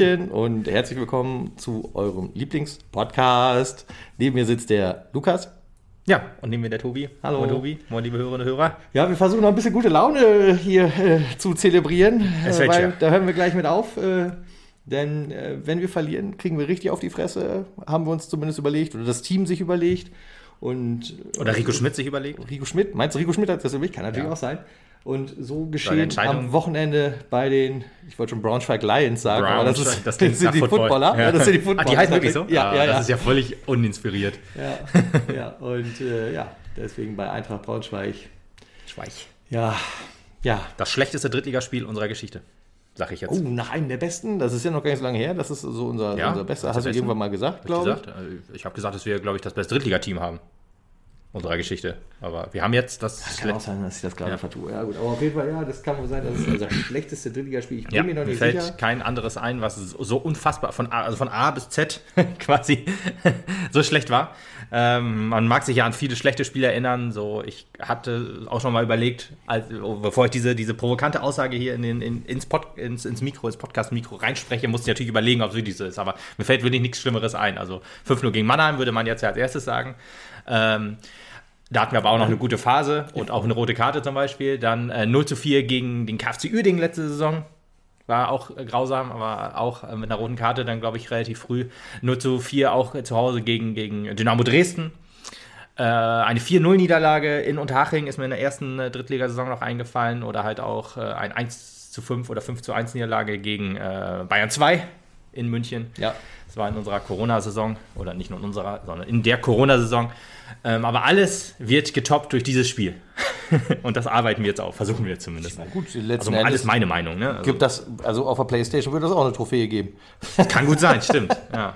Hallöchen und herzlich willkommen zu eurem Lieblingspodcast. Neben mir sitzt der Lukas. Ja, und neben mir der Tobi. Hallo. Moin Tobi, moin liebe Hörerinnen und Hörer. Ja, wir versuchen noch ein bisschen gute Laune hier äh, zu zelebrieren, Es äh, weil da hören wir gleich mit auf. Äh, denn äh, wenn wir verlieren, kriegen wir richtig auf die Fresse, haben wir uns zumindest überlegt oder das Team sich überlegt. Und Oder Rico Schmidt sich überlegt. Rico Schmidt, meinst du, Rico Schmidt hat das überlegt? Kann natürlich Ja. auch sein. Und so geschehen am Wochenende bei den, ich wollte schon Braunschweig Lions sagen, aber das, Braunschweig, ist, das klingt sind die Football. Footballer. Ja. das sind die Ah, Footballer. die heißen wirklich so? Ja, Ah, ja, ja. Das ist ja völlig uninspiriert. ja, ja. Und äh, ja, deswegen bei Eintracht Braunschweig. Schweich. Ja, ja. Das schlechteste Drittligaspiel unserer Geschichte, sag ich jetzt. Oh, nach einem der besten, das ist ja noch gar nicht so lange her, das ist so unser, Ja, unser bester, hast du irgendwann mal gesagt, Hab ich glaube gesagt? Äh, Ich habe gesagt, dass wir, glaube ich, das beste Drittligateam haben. Unserer Geschichte. Aber wir haben jetzt das. ich. Kann auch sein, dass ich das gerade Ja. vertue. Ja, gut, aber auf jeden Fall, ja, das kann wohl sein, das ist unser schlechteste Drittligaspiel. Ich bin ja, mir noch mir nicht fällt sicher. kein anderes ein, was so so unfassbar von A, also von A bis Z quasi so schlecht war. Ähm, man mag sich ja an viele schlechte Spiele erinnern. So, ich hatte auch schon mal überlegt, als, bevor ich diese, diese provokante Aussage hier in den, in, ins, Pod, ins, ins Mikro, ins Podcast-Mikro reinspreche, musste ich natürlich überlegen, ob es wirklich so ist. Aber mir fällt wirklich nichts Schlimmeres ein. Also 5-0 gegen Mannheim würde man jetzt ja als erstes sagen. Ähm, da hatten wir aber auch noch eine gute Phase und auch eine rote Karte zum Beispiel. Dann äh, 0 zu 4 gegen den KFC Uerdingen letzte Saison. War auch äh, grausam, aber auch äh, mit einer roten Karte dann, glaube ich, relativ früh. 0 zu 4 auch äh, zu Hause gegen, gegen Dynamo Dresden. Eine 4-0-Niederlage in Unterhaching ist mir in der ersten Drittligasaison noch eingefallen. Oder halt auch ein 1 zu 5 oder 5 zu 1 Niederlage gegen Bayern 2 in München. Ja. Das war in unserer Corona-Saison oder nicht nur in unserer, sondern in der Corona-Saison. Ähm, aber alles wird getoppt durch dieses Spiel. Und das arbeiten wir jetzt auf, versuchen wir zumindest. Na gut, letzten Also alles Endes meine Meinung. Ne? Also, gibt das, also auf der Playstation würde das auch eine Trophäe geben. kann gut sein, stimmt. Ja.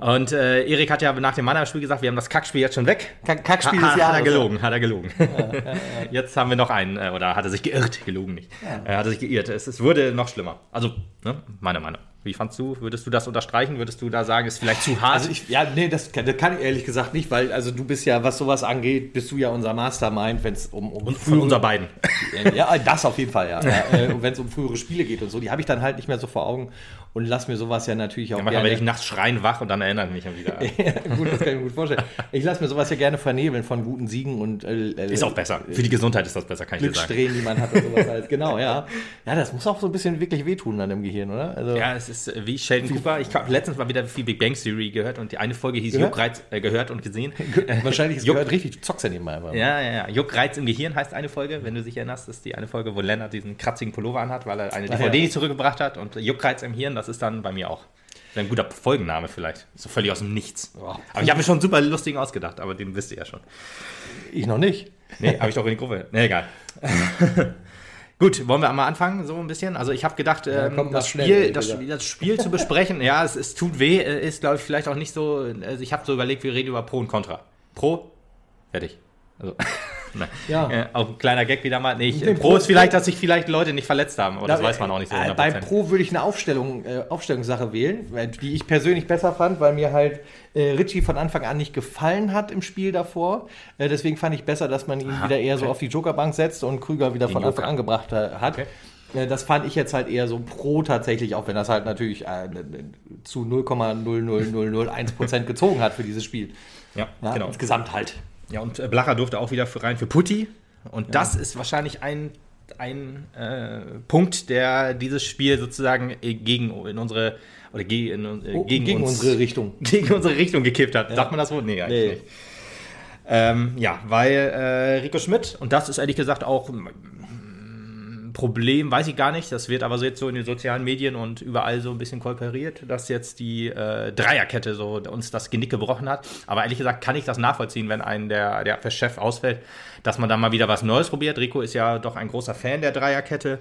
Und äh, Erik hat ja nach dem Mannheim-Spiel gesagt, wir haben das Kackspiel jetzt schon weg. Kack- Kackspiel ha, des ha, Jahres. Hat er gelogen, hat er gelogen. Jetzt haben wir noch einen, äh, oder hat er sich geirrt, gelogen nicht. Äh, hat er sich geirrt. Es, es wurde noch schlimmer. Also, ne, meine Meinung. Wie fandst du? Würdest du das unterstreichen? Würdest du da sagen, ist vielleicht zu hart? Also ich, ja, nee, das kann, das kann ich ehrlich gesagt nicht, weil also du bist ja, was sowas angeht, bist du ja unser Mastermind, wenn es um, um Und von unser beiden. Ja, das auf jeden Fall, ja. ja äh, und wenn es um frühere Spiele geht und so, die habe ich dann halt nicht mehr so vor Augen und lass mir sowas ja natürlich auch Ja, manchmal werde ich gerne. nachts schreien wach und dann erinnere ich mich wieder. Ja, gut, das kann ich mir gut vorstellen. Ich lasse mir sowas ja gerne vernebeln von guten Siegen und äh, äh, Ist auch besser. Für die Gesundheit ist das besser, kann ich dir sagen. Glückssträhnen, die man hat und sowas halt. Genau, ja. Ja, das muss auch so ein bisschen wirklich wehtun dann im Gehirn, oder? Also, Ja, es ist äh, wie Sheldon Cooper. Ich habe letztens mal wieder viel Big Bang Theory gehört und die eine Folge hieß Gehört? Juckreiz äh, gehört und gesehen. wahrscheinlich ist Juck- gehört richtig, du zockst ja nebenbei einfach. Ja, ja, ja. Juckreiz im Gehirn heißt eine Folge, wenn du dich erinnerst. Das ist die eine Folge, wo Lennart diesen kratzigen Pullover anhat, weil er eine DVD ja. nicht zurückgebracht hat. Und Juckreiz im Hirn, das ist dann bei mir auch. Ein guter Folgenname vielleicht. So völlig aus dem Nichts. Ja. Aber ich habe mir schon einen super lustigen ausgedacht, aber den wisst ihr ja schon. Ich noch nicht. Nee, habe ich doch in die Gruppe. Nee, egal. Gut, wollen wir mal anfangen, so ein bisschen? Also ich habe gedacht, ähm, komm, das, schnell, Spiel, das, das Spiel zu besprechen, ja, es, es tut weh, äh, ist, glaube ich, vielleicht auch nicht so. Also ich habe so überlegt, wir reden über Pro und Contra. Pro, fertig. Also. Ja. Äh, auch ein kleiner Gag wieder mal. Nee, ich, Nee, Pro Pro- ist vielleicht, dass sich vielleicht Leute nicht verletzt haben, aber das Da- weiß man auch nicht so äh, 100%. Bei Pro würde ich eine Aufstellung, äh, Aufstellungssache wählen, die ich persönlich besser fand, weil mir halt äh, Ritchie von Anfang an nicht gefallen hat im Spiel davor. Äh, deswegen fand ich besser, dass man ihn Aha, wieder eher so okay. auf die Jokerbank setzt und Krüger wieder von Anfang an gebracht äh, hat. Okay. Äh, Das fand ich jetzt halt eher so pro tatsächlich, auch wenn das halt natürlich äh, zu 0,00001% gezogen hat für dieses Spiel. ja, Ja, genau. Insgesamt halt. Ja, und äh, Blacher durfte auch wieder für rein für Putti. Und das ist wahrscheinlich ein, ein äh, Punkt, der dieses Spiel sozusagen äh, gegen in unsere oder ge, in, äh, Oh, gegen, gegen uns, unsere Richtung. gegen unsere Richtung gekippt hat. Sagt man das wohl? Nee, eigentlich Nee. nicht. Ähm, ja, weil äh, Rico Schmidt, und das ist ehrlich gesagt auch Problem, weiß ich gar nicht, das wird aber so jetzt so in den sozialen Medien und überall so ein bisschen kolperiert, dass jetzt die äh, Dreierkette so uns das Genick gebrochen hat. Aber ehrlich gesagt kann ich das nachvollziehen, wenn ein der, der Chef ausfällt, dass man da mal wieder was Neues probiert. Rico ist ja doch ein großer Fan der Dreierkette.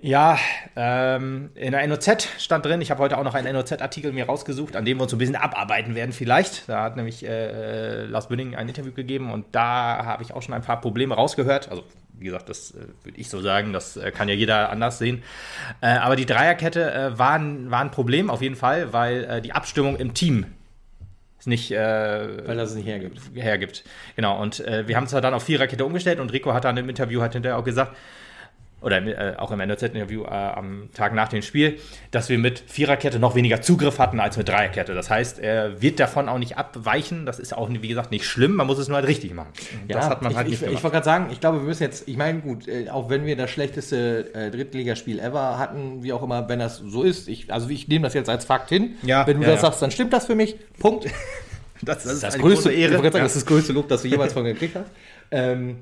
Ja, ähm, in der NOZ stand drin, ich habe heute auch noch einen NOZ-Artikel mir rausgesucht, an dem wir uns ein bisschen abarbeiten werden vielleicht. Da hat nämlich äh, Lars Bünding ein Interview gegeben und da habe ich auch schon ein paar Probleme rausgehört. Also wie gesagt, das äh, würde ich so sagen, das äh, kann ja jeder anders sehen. Äh, aber die Dreierkette äh, war, ein, war ein Problem auf jeden Fall, weil äh, die Abstimmung im Team es nicht Weil das es nicht hergibt. hergibt. Genau, und wir haben zwar dann auf Viererkette umgestellt und Rico hat dann im Interview hat hinterher auch gesagt, oder äh, auch im NOZ-Interview äh, am Tag nach dem Spiel, dass wir mit Viererkette noch weniger Zugriff hatten als mit Dreierkette. Das heißt, er wird davon auch nicht abweichen. Das ist auch, wie gesagt, nicht schlimm. Man muss es nur halt richtig machen. Ja, das hat man ich, halt ich, nicht ich, gemacht. wollte gerade sagen, ich glaube, wir müssen jetzt, ich meine, gut, äh, auch wenn wir das schlechteste äh, Drittligaspiel ever hatten, wie auch immer, wenn das so ist, ich, also ich nehme das jetzt als Fakt hin. Ja, wenn du ja, das sagst, dann stimmt das für mich. Punkt. das, Das, eine größte, große Ich wollte gerade sagen, das ist das größte Lob, das du jemals von mir gekriegt hast. Ähm,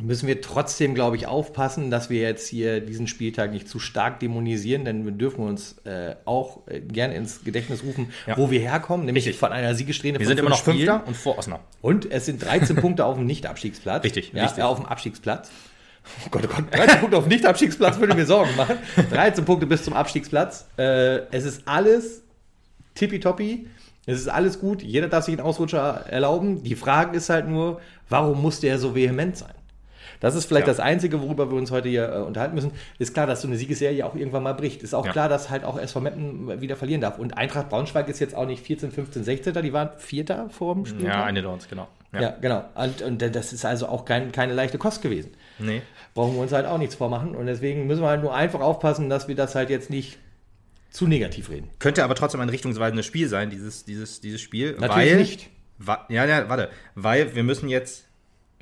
müssen wir trotzdem, glaube ich, aufpassen, dass wir jetzt hier diesen Spieltag nicht zu stark dämonisieren, denn wir dürfen uns äh, auch äh, gerne ins Gedächtnis rufen, Ja. wo wir herkommen, nämlich Richtig. von einer Siegesträhne Wir sind immer noch Spielen. Fünfter und vor Osnabrück. Und es sind 13 Punkte auf dem Nicht-Abstiegsplatz. Richtig, ja, richtig. äh, auf dem Abstiegsplatz. Oh Gott, oh Gott, 13 Punkte auf dem Nicht-Abstiegsplatz würde mir Sorgen machen. 13 Punkte bis zum Abstiegsplatz. Äh, es ist alles tippitoppi. Es ist alles gut. Jeder darf sich einen Ausrutscher erlauben. Die Frage ist halt nur, warum musste er so vehement sein? Das ist vielleicht Ja. das Einzige, worüber wir uns heute hier äh, unterhalten müssen. Ist klar, dass so eine Siegesserie auch irgendwann mal bricht. Ist auch Ja. klar, dass halt auch SV Meppen wieder verlieren darf. Und Eintracht Braunschweig ist jetzt auch nicht 14, 15, 16. Die waren Vierter vor dem Spiel. Ja, eine Downs, genau. Ja, genau. Und, und das ist also auch kein, keine leichte Kost gewesen. Nee. Brauchen wir uns halt auch nichts vormachen. Und deswegen müssen wir halt nur einfach aufpassen, dass wir das halt jetzt nicht zu negativ reden. Könnte aber trotzdem ein richtungsweisendes Spiel sein, dieses, dieses, dieses Spiel. Natürlich weil, nicht. Wa ja, ja, warte. Weil wir müssen jetzt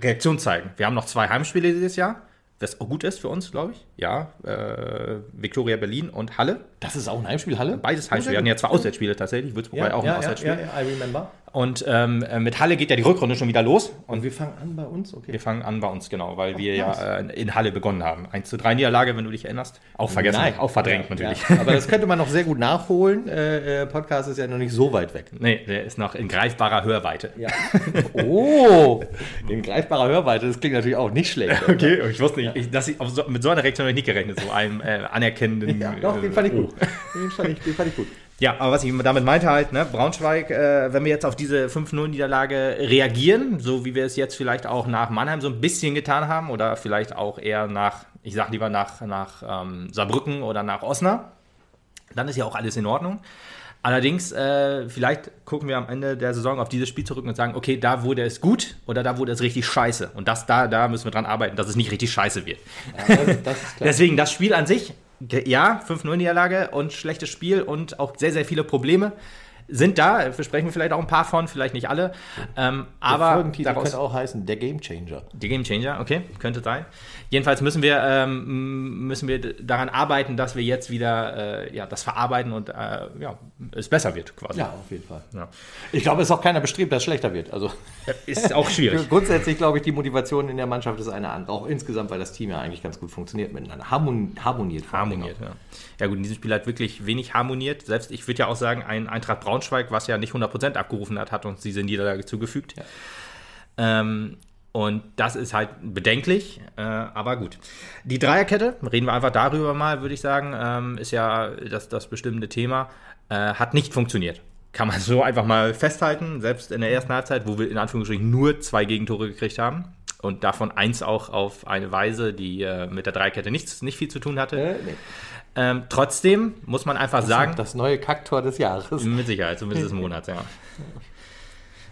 Reaktion zeigen. Wir haben noch zwei Heimspiele dieses Jahr, was auch gut ist für uns, glaube ich. Ja, äh, Viktoria Berlin und Halle. Das ist auch ein Heimspiel, Halle? Beides Heimspiele. Wir hatten ja zwei Auswärtsspiele tatsächlich. Würzburg war Ja, ja auch ein ja, ja, Auswärtsspiel. ja, ja, I remember. Und ähm, äh, mit Halle geht ja die Rückrunde schon wieder los. Und Und wir fangen an bei uns, okay. wir fangen an bei uns, genau, weil wir nice. ja äh, in Halle begonnen haben. 1 zu 3 Niederlage, wenn du dich erinnerst. Auch vergessen, Nein. auch verdrängt Ja, natürlich. Ja. Aber das könnte man noch sehr gut nachholen. Äh, äh, Podcast ist ja noch nicht so weit weg. Nee, der ist noch in greifbarer Hörweite. Ja. Oh, in greifbarer Hörweite, das klingt natürlich auch nicht schlecht. Okay, ich wusste nicht, ich, dass ich so, mit so einer Reaktion habe ich nicht gerechnet, so einem äh, anerkennenden. Ja, doch, den fand ich gut. Den fand ich, den fand ich gut. Ja, aber was ich damit meinte halt, ne, Braunschweig, äh, wenn wir jetzt auf diese 5-0-Niederlage reagieren, so wie wir es jetzt vielleicht auch nach Mannheim so ein bisschen getan haben oder vielleicht auch eher nach, ich sag lieber nach, nach ähm, Saarbrücken oder nach Osnabrück, dann ist ja auch alles in Ordnung. Allerdings, äh, vielleicht gucken wir am Ende der Saison auf dieses Spiel zurück und sagen, okay, da wurde es gut oder da wurde es richtig scheiße. Und das, da, da müssen wir dran arbeiten, dass es nicht richtig scheiße wird. Ja, das, das. Deswegen das Spiel an sich, ja, 5-0-Niederlage und schlechtes Spiel und auch sehr, sehr viele Probleme sind da. Versprechen wir vielleicht auch ein paar von, vielleicht nicht alle. Ähm, Der aber Folgentitel daraus, könnte auch heißen Der Game Changer. die Game Changer, okay, könnte sein. Jedenfalls müssen wir, ähm, müssen wir daran arbeiten, dass wir jetzt wieder äh, ja, das verarbeiten und äh, ja, es besser wird quasi. Ja, auf jeden Fall. Ja. Ich glaube, es ist auch keiner bestrebt, dass es schlechter wird. Also Ist auch schwierig. grundsätzlich glaube ich, die Motivation in der Mannschaft ist eine andere. Auch insgesamt, weil das Team ja eigentlich ganz gut funktioniert miteinander. Harmon harmoniert. Harmoniert, ja. Ja gut, in diesem Spiel hat wirklich wenig harmoniert. Selbst, ich würde ja auch sagen, ein Eintracht Braunschweig, was ja nicht 100% abgerufen hat, hat uns diese Niederlage zugefügt. Ähm, und das ist halt bedenklich, äh, aber gut. Die Dreierkette, reden wir einfach darüber mal, würde ich sagen, ähm, ist ja das, das bestimmende Thema, äh, hat nicht funktioniert. Kann man so einfach mal festhalten, selbst in der ersten Halbzeit, wo wir in Anführungsstrichen nur zwei Gegentore gekriegt haben und davon eins auch auf eine Weise, die äh, mit der Dreierkette nichts, nicht viel zu tun hatte. Äh, nee. Ähm, trotzdem muss man einfach sagen, Das neue Kacktor des Jahres. mit Sicherheit, zumindest des Monats, ja.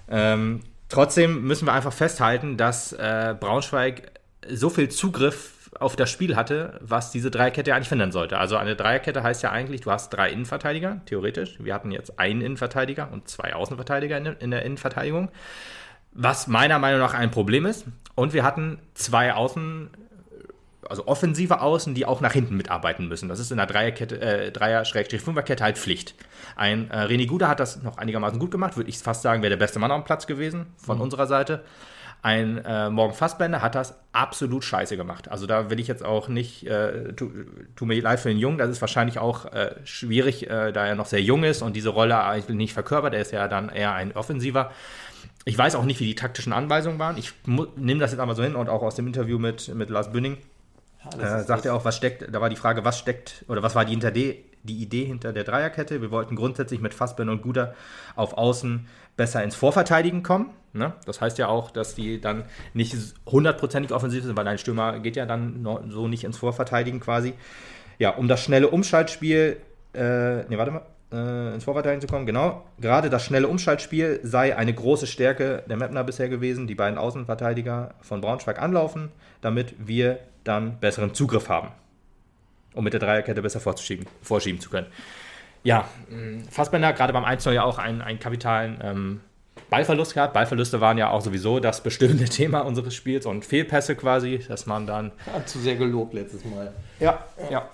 Ähm, trotzdem müssen wir einfach festhalten, dass äh, Braunschweig so viel Zugriff auf das Spiel hatte, was diese Dreierkette ja eigentlich verhindern sollte. Also eine Dreierkette heißt ja eigentlich, du hast drei Innenverteidiger, theoretisch. Wir hatten jetzt einen Innenverteidiger und zwei Außenverteidiger in, in der Innenverteidigung, was meiner Meinung nach ein Problem ist. Und wir hatten zwei Außen, also offensive Außen, die auch nach hinten mitarbeiten müssen. Das ist in der Dreierkette, äh, Dreier-Fünferkette halt Pflicht. Ein äh, René Guda hat das noch einigermaßen gut gemacht, würde ich fast sagen, wäre der beste Mann am Platz gewesen von unserer Seite. Ein äh, Morgan Fassbender hat das absolut scheiße gemacht. Also da will ich jetzt auch nicht, äh, tu, tu mir leid für den Jungen, das ist wahrscheinlich auch äh, schwierig, äh, da er noch sehr jung ist und diese Rolle eigentlich nicht verkörpert. Er ist ja dann eher ein Offensiver. Ich weiß auch nicht, wie die taktischen Anweisungen waren. Ich nehme das jetzt einmal so hin und auch aus dem Interview mit, mit Lars Bünning äh, sagt er auch, was steckt, da war die Frage, was steckt oder was war die, hinter die, die Idee hinter der Dreierkette? Wir wollten grundsätzlich mit Fassbender und Guder auf Außen besser ins Vorverteidigen kommen. Ne? Das heißt ja auch, dass die dann nicht hundertprozentig offensiv sind, weil ein Stürmer geht ja dann so nicht ins Vorverteidigen quasi. Ja, um das schnelle Umschaltspiel, äh, ne, warte mal, äh, ins Vorverteidigen zu kommen, genau. Gerade das schnelle Umschaltspiel sei eine große Stärke der Mapner bisher gewesen, die beiden Außenverteidiger von Braunschweig anlaufen, damit wir dann besseren Zugriff haben, um mit der Dreierkette besser vorschieben, vorschieben zu können. Ja, Fassbender gerade beim 1 ja auch einen, einen kapitalen ähm, Ballverlust gehabt. Ballverluste waren ja auch sowieso das bestimmende Thema unseres Spiels und Fehlpässe quasi, dass man dann. Hat zu sehr gelobt letztes Mal. Ja, ja.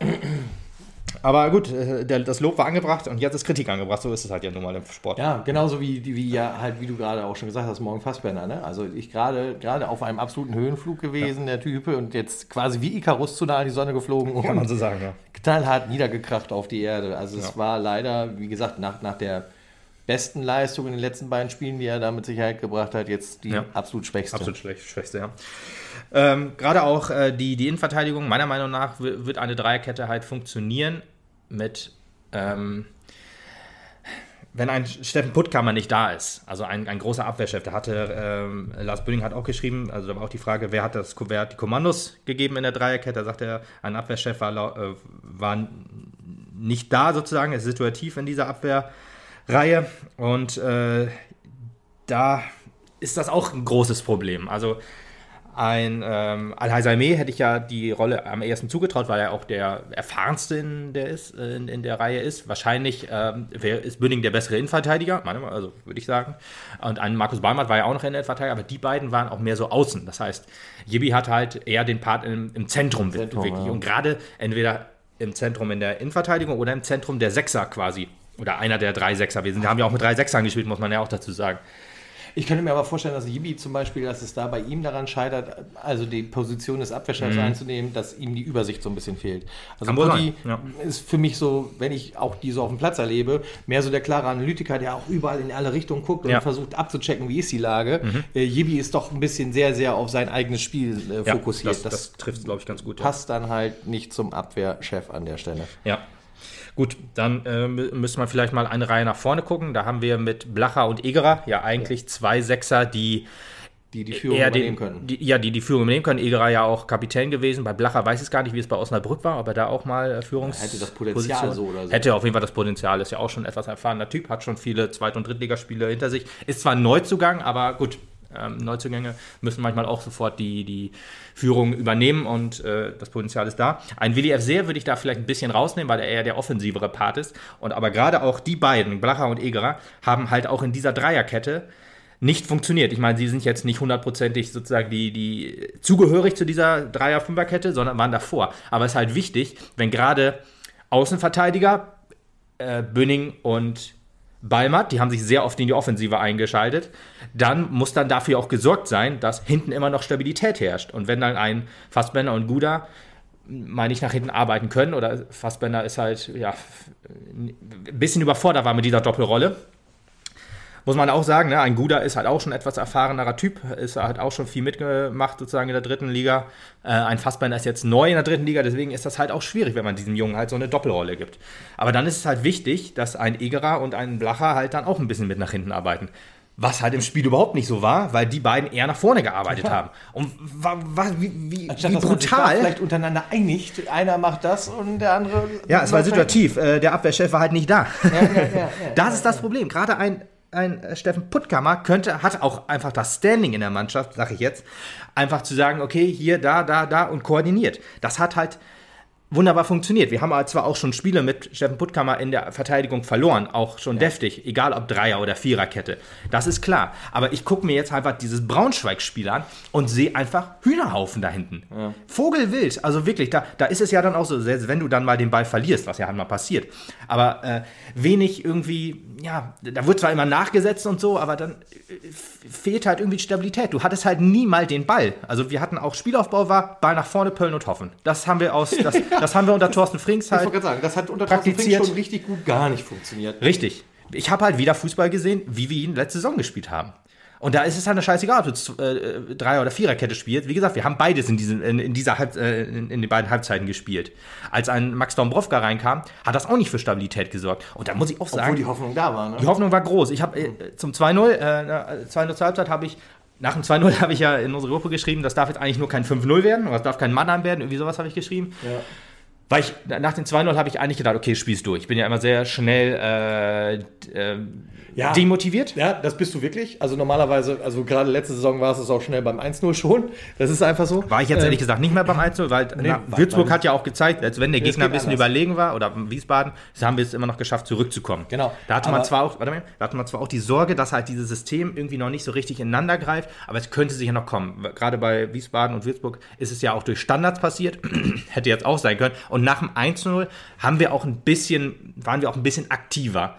Aber gut, äh, der, das Lob war angebracht und jetzt ist Kritik angebracht. So ist es halt ja nun mal im Sport. Ja, genauso wie, wie ja halt, wie du gerade auch schon gesagt hast, morgen Fassbender. Ne? Also ich gerade gerade auf einem absoluten Höhenflug gewesen, ja. der Type, und jetzt quasi wie Icarus zu nah an die Sonne geflogen. Kann man so sagen, ja. Knallhart niedergekracht auf die Erde. Also es ja. war leider, wie gesagt, nach, nach der besten Leistung in den letzten beiden Spielen, die er da mit Sicherheit gebracht hat, jetzt die ja. absolut schwächste. Absolut schlecht, schwächste, ja. Ähm, Gerade auch äh, die, die Innenverteidigung, meiner Meinung nach, wird eine Dreierkette halt funktionieren mit, ähm, wenn ein Steffen Puttkammer nicht da ist, also ein, ein großer Abwehrchef, da hatte ähm, Lars Böning hat auch geschrieben, also da war auch die Frage, wer hat, das, wer hat die Kommandos gegeben in der Dreierkette, da sagt er, ein Abwehrchef war, äh, war nicht da sozusagen, ist situativ in dieser Abwehrreihe und äh, da ist das auch ein großes Problem. Also ein ähm, Al-Hazameh hätte ich ja die Rolle am ersten zugetraut, weil er auch der erfahrenste in der, ist, äh, in, in der Reihe ist. Wahrscheinlich ähm, wär, ist Bünding der bessere Innenverteidiger, also würde ich sagen. Und ein Markus Balmert war ja auch noch Innenverteidiger, aber die beiden waren auch mehr so außen. Das heißt, Jibi hat halt eher den Part im, im Zentrum, Zentrum, wirklich. Ja. Und gerade entweder im Zentrum in der Innenverteidigung oder im Zentrum der Sechser quasi. Oder einer der drei Sechser. Wir sind, haben ja auch mit drei Sechsern gespielt, muss man ja auch dazu sagen. Ich könnte mir aber vorstellen, dass Jibi zum Beispiel, dass es da bei ihm daran scheitert, also die Position des Abwehrchefs mhm. einzunehmen, dass ihm die Übersicht so ein bisschen fehlt. Also Putti ja. ist für mich so, wenn ich auch die so auf dem Platz erlebe, mehr so der klare Analytiker, der auch überall in alle Richtungen guckt und ja. versucht abzuchecken, wie ist die Lage. Mhm. Äh, Jibi ist doch ein bisschen sehr, sehr auf sein eigenes Spiel äh, fokussiert. Das, das, das trifft, glaube ich, ganz gut. Passt dann halt nicht zum Abwehrchef an der Stelle. Ja. Gut, dann äh, müssen wir vielleicht mal eine Reihe nach vorne gucken. Da haben wir mit Blacher und Egerer ja eigentlich zwei Sechser, die die die Führung übernehmen können. Die, ja, die die Führung übernehmen können. Egerer ja auch Kapitän gewesen. Bei Blacher weiß ich es gar nicht, wie es bei Osnabrück war, ob er da auch mal äh, Führungs... Ja, hätte das Potenzial Position. so oder so. Hätte auf jeden Fall das Potenzial. Ist ja auch schon etwas erfahrener Typ, hat schon viele Zweit- und Drittligaspiele hinter sich. Ist zwar ein Neuzugang, aber gut, ähm, Neuzugänge müssen manchmal auch sofort die, die Führung übernehmen und äh, das Potenzial ist da. Ein Willi F. Würde ich da vielleicht ein bisschen rausnehmen, weil er eher der offensivere Part ist. Und aber gerade auch die beiden, Blacher und Egerer, haben halt auch in dieser Dreierkette nicht funktioniert. Ich meine, sie sind jetzt nicht hundertprozentig sozusagen die, die zugehörig zu dieser Dreier-Fünfer-Kette, sondern waren davor. Aber es ist halt wichtig, wenn gerade Außenverteidiger, äh, Bünning und Balmat, die haben sich sehr oft in die Offensive eingeschaltet, dann muss dann dafür auch gesorgt sein, dass hinten immer noch Stabilität herrscht. Und wenn dann ein Fassbender und Guda mal nicht nach hinten arbeiten können, oder Fassbender ist halt ja, ein bisschen überfordert war mit dieser Doppelrolle, muss man auch sagen, ne, ein Guda ist halt auch schon etwas erfahrenerer Typ, ist halt auch schon viel mitgemacht sozusagen in der dritten Liga. Äh, ein Fassbeiner ist jetzt neu in der dritten Liga, deswegen ist das halt auch schwierig, wenn man diesem Jungen halt so eine Doppelrolle gibt. Aber dann ist es halt wichtig, dass ein Egerer und ein Blacher halt dann auch ein bisschen mit nach hinten arbeiten. Was halt im Spiel überhaupt nicht so war, weil die beiden eher nach vorne gearbeitet ja. haben. Und wie, wie, Anstatt, wie brutal. vielleicht untereinander einigt, einer macht das und der andere. Ja, es war situativ. Äh, der Abwehrchef war halt nicht da. Ja, ja, das ist das Problem. Gerade ein, ein äh, Steffen Puttkammer könnte, hat auch einfach das Standing in der Mannschaft, sage ich jetzt, einfach zu sagen, okay, hier, da, da, da und koordiniert. Das hat halt wunderbar funktioniert. Wir haben zwar auch schon Spiele mit Steffen Puttkammer in der Verteidigung verloren, auch schon ja. deftig, egal ob Dreier- oder Viererkette. Das ist klar. Aber ich gucke mir jetzt einfach dieses Braunschweig-Spiel an und sehe einfach Hühnerhaufen da hinten. Ja. Vogelwild. Also wirklich, da, da ist es ja dann auch so, selbst wenn du dann mal den Ball verlierst, was ja halt mal passiert. Aber äh, wenig irgendwie, ja, da wird zwar immer nachgesetzt und so, aber dann äh, fehlt halt irgendwie Stabilität. Du hattest halt nie mal den Ball. Also wir hatten auch Spielaufbau war, Ball nach vorne, Pöllen und Hoffen. Das haben wir aus, das, Das haben wir unter Thorsten Frings halt. Ich wollte sagen, das hat unter Thorsten Frings schon richtig gut gar nicht funktioniert. Richtig. Ich habe halt wieder Fußball gesehen, wie wir ihn letzte Saison gespielt haben. Und da ist es halt eine scheißegal, ob du äh, Dreier- oder Viererkette spielst. Wie gesagt, wir haben beides in, diesen, in, in dieser Halb, äh, in, in, den beiden Halbzeiten gespielt. Als ein Max Dombrovka reinkam, hat das auch nicht für Stabilität gesorgt. Und da muss ich auch sagen. Obwohl die Hoffnung da war, ne? Die Hoffnung war groß. Ich habe äh, zum 2-0, äh, 2-0 zur Halbzeit habe ich nach dem 2-0 habe ich ja in unsere Gruppe geschrieben, das darf jetzt eigentlich nur kein 5-0 werden, oder das darf kein Mannheim werden, irgendwie sowas habe ich geschrieben. Ja. Weil ich, nach den 2-0 habe ich eigentlich gedacht, okay, spielst du. Ich bin ja immer sehr schnell äh, äh, Ja. demotiviert. Ja, das bist du wirklich. Also normalerweise, also gerade letzte Saison war es auch schnell beim 1-0 schon. Das ist einfach so. War ich jetzt Ähm, ehrlich gesagt nicht mehr beim 1 weil na, war- Würzburg war- hat ja auch gezeigt, als wenn der Nee, Gegner ein bisschen anders. überlegen war, oder Wiesbaden, das haben wir es immer noch geschafft, zurückzukommen. Genau. Da hatte man Aber- zwar auch, warte mal, da hatte man zwar auch die Sorge, dass halt dieses System irgendwie noch nicht so richtig ineinander greift, aber es könnte sicher noch kommen. Gerade bei Wiesbaden und Würzburg ist es ja auch durch Standards passiert, hätte jetzt auch sein können. Und nach dem 1-0 haben wir auch ein bisschen, waren wir auch ein bisschen aktiver.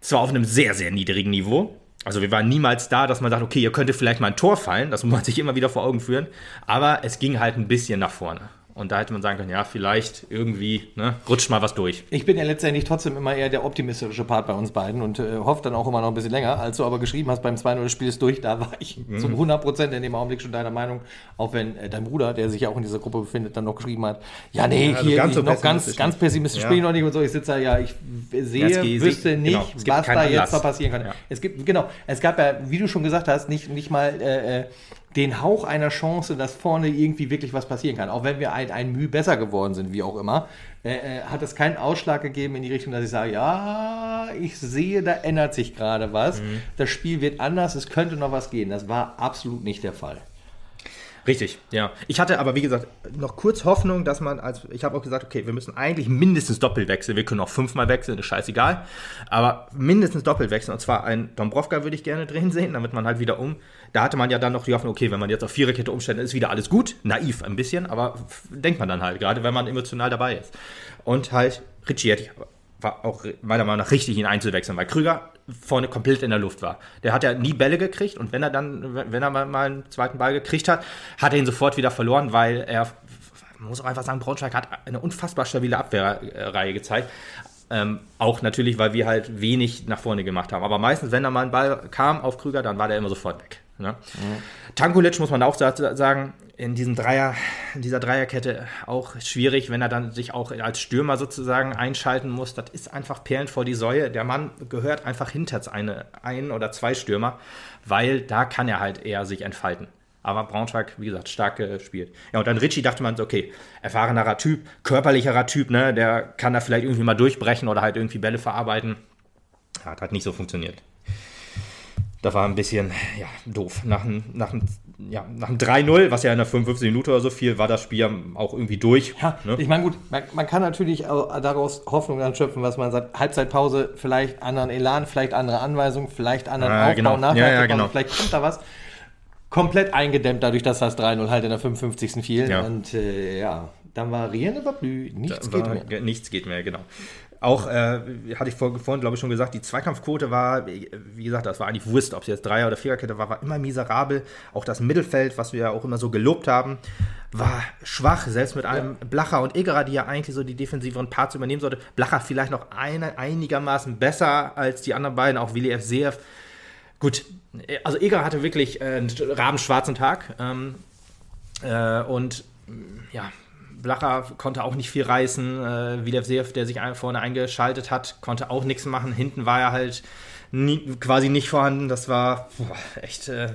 Zwar auf einem sehr, sehr niedrigen Niveau. Also wir waren niemals da, dass man sagt, okay, ihr könnte vielleicht mal ein Tor fallen. Das muss man sich immer wieder vor Augen führen. Aber es ging halt ein bisschen nach vorne. Und da hätte man sagen können, ja, vielleicht irgendwie ne, rutscht mal was durch. Ich bin ja letztendlich trotzdem immer eher der optimistische Part bei uns beiden und äh, hoffe dann auch immer noch ein bisschen länger. Als du aber geschrieben hast, beim 2-0 des Spiels durch, da war ich Mhm. zum 100% in dem Augenblick schon deiner Meinung. Auch wenn äh, dein Bruder, der sich ja auch in dieser Gruppe befindet, dann noch geschrieben hat, ja, nee, also hier ganz so noch ganz, pessimistisch ganz nicht. pessimistisch Ja. spiele ich noch nicht und so. Ich sitze da, ja, ich sehe, Ja, geht- wüsste nicht, genau, es gibt was da jetzt Anlass. noch passieren kann. Ja. Es gibt, genau, es gab ja, wie du schon gesagt hast, nicht, nicht mal äh, äh, den Hauch einer Chance, dass vorne irgendwie wirklich was passieren kann. Auch wenn wir ein, ein Mühe besser geworden sind, wie auch immer, äh, äh, hat es keinen Ausschlag gegeben in die Richtung, dass ich sage, ja, ich sehe, da ändert sich gerade was. Mhm. Das Spiel wird anders, es könnte noch was gehen. Das war absolut nicht der Fall. Richtig, ja. Ich hatte aber, wie gesagt, noch kurz Hoffnung, dass man, als ich habe auch gesagt, okay, wir müssen eigentlich mindestens doppelt wechseln. Wir können auch fünfmal wechseln, ist scheißegal. Aber mindestens doppelt wechseln. Und zwar ein Dombrovka würde ich gerne drehen sehen, damit man halt wieder um. Da hatte man ja dann noch die Hoffnung, okay, wenn man jetzt auf Viererkette umstellt, dann ist wieder alles gut. Naiv ein bisschen, aber denkt man dann halt, gerade wenn man emotional dabei ist. Und halt, Ritchie hätte war auch meiner Meinung nach richtig, ihn einzuwechseln, weil Krüger vorne komplett in der Luft war. Der hat ja nie Bälle gekriegt und wenn er dann, wenn er mal mal einen zweiten Ball gekriegt hat, hat er ihn sofort wieder verloren, weil er, man muss auch einfach sagen, Braunschweig hat eine unfassbar stabile Abwehrreihe gezeigt. Ähm, auch natürlich, weil wir halt wenig nach vorne gemacht haben. Aber meistens, wenn da mal ein Ball kam auf Krüger, dann war der immer sofort weg. Ne? Tankulic muss man auch sa- sagen, in diesem Dreier, in dieser Dreierkette auch schwierig, wenn er dann sich auch als Stürmer sozusagen einschalten muss. Das ist einfach Perlen vor die Säue. Der Mann gehört einfach hinter eine, ein oder zwei Stürmer, weil da kann er halt eher sich entfalten. Aber Braunschweig, wie gesagt, stark gespielt. Ja, und dann Ritchie dachte man, okay, erfahrenerer Typ, körperlicherer Typ, ne, der kann da vielleicht irgendwie mal durchbrechen oder halt irgendwie Bälle verarbeiten. Ja, hat halt nicht so funktioniert. Das war ein bisschen ja, doof. Nach dem, nach dem, ja, nach dem 3-0, was ja in der 55 Minute oder so viel, war das Spiel auch irgendwie durch. Ja, ne? ich meine, gut, man, man kann natürlich daraus Hoffnung dann schöpfen, was man sagt, Halbzeitpause, vielleicht anderen Elan, vielleicht andere Anweisungen, vielleicht anderen Ah, Aufbau genau. nach der Ja, ja, genau. vielleicht kommt da was. Komplett eingedämmt dadurch, dass das 3-0 halt in der 55. fiel. Ja. Und äh, ja, dann war Rien über Blü, nichts war, geht mehr. Nichts geht mehr, genau. Auch, äh, hatte ich vor, vorhin, glaube ich, schon gesagt, die Zweikampfquote war, wie gesagt, das war eigentlich Wurst, ob es jetzt Dreier- oder Viererkette war, war immer miserabel. Auch das Mittelfeld, was wir ja auch immer so gelobt haben, war schwach, selbst mit einem Blacher und Egerer, die ja eigentlich so die defensiveren Parts übernehmen sollte. Blacher vielleicht noch eine, einigermaßen besser als die anderen beiden, auch Willi F. Seev. Gut, also Egerer hatte wirklich äh, einen rabenschwarzen Tag. Ähm, äh, und ja, Blacher konnte auch nicht viel reißen. Äh, Wiederseev, der sich vorne eingeschaltet hat, konnte auch nichts machen. Hinten war er halt nie, quasi nicht vorhanden. Das war boah, echt. Äh,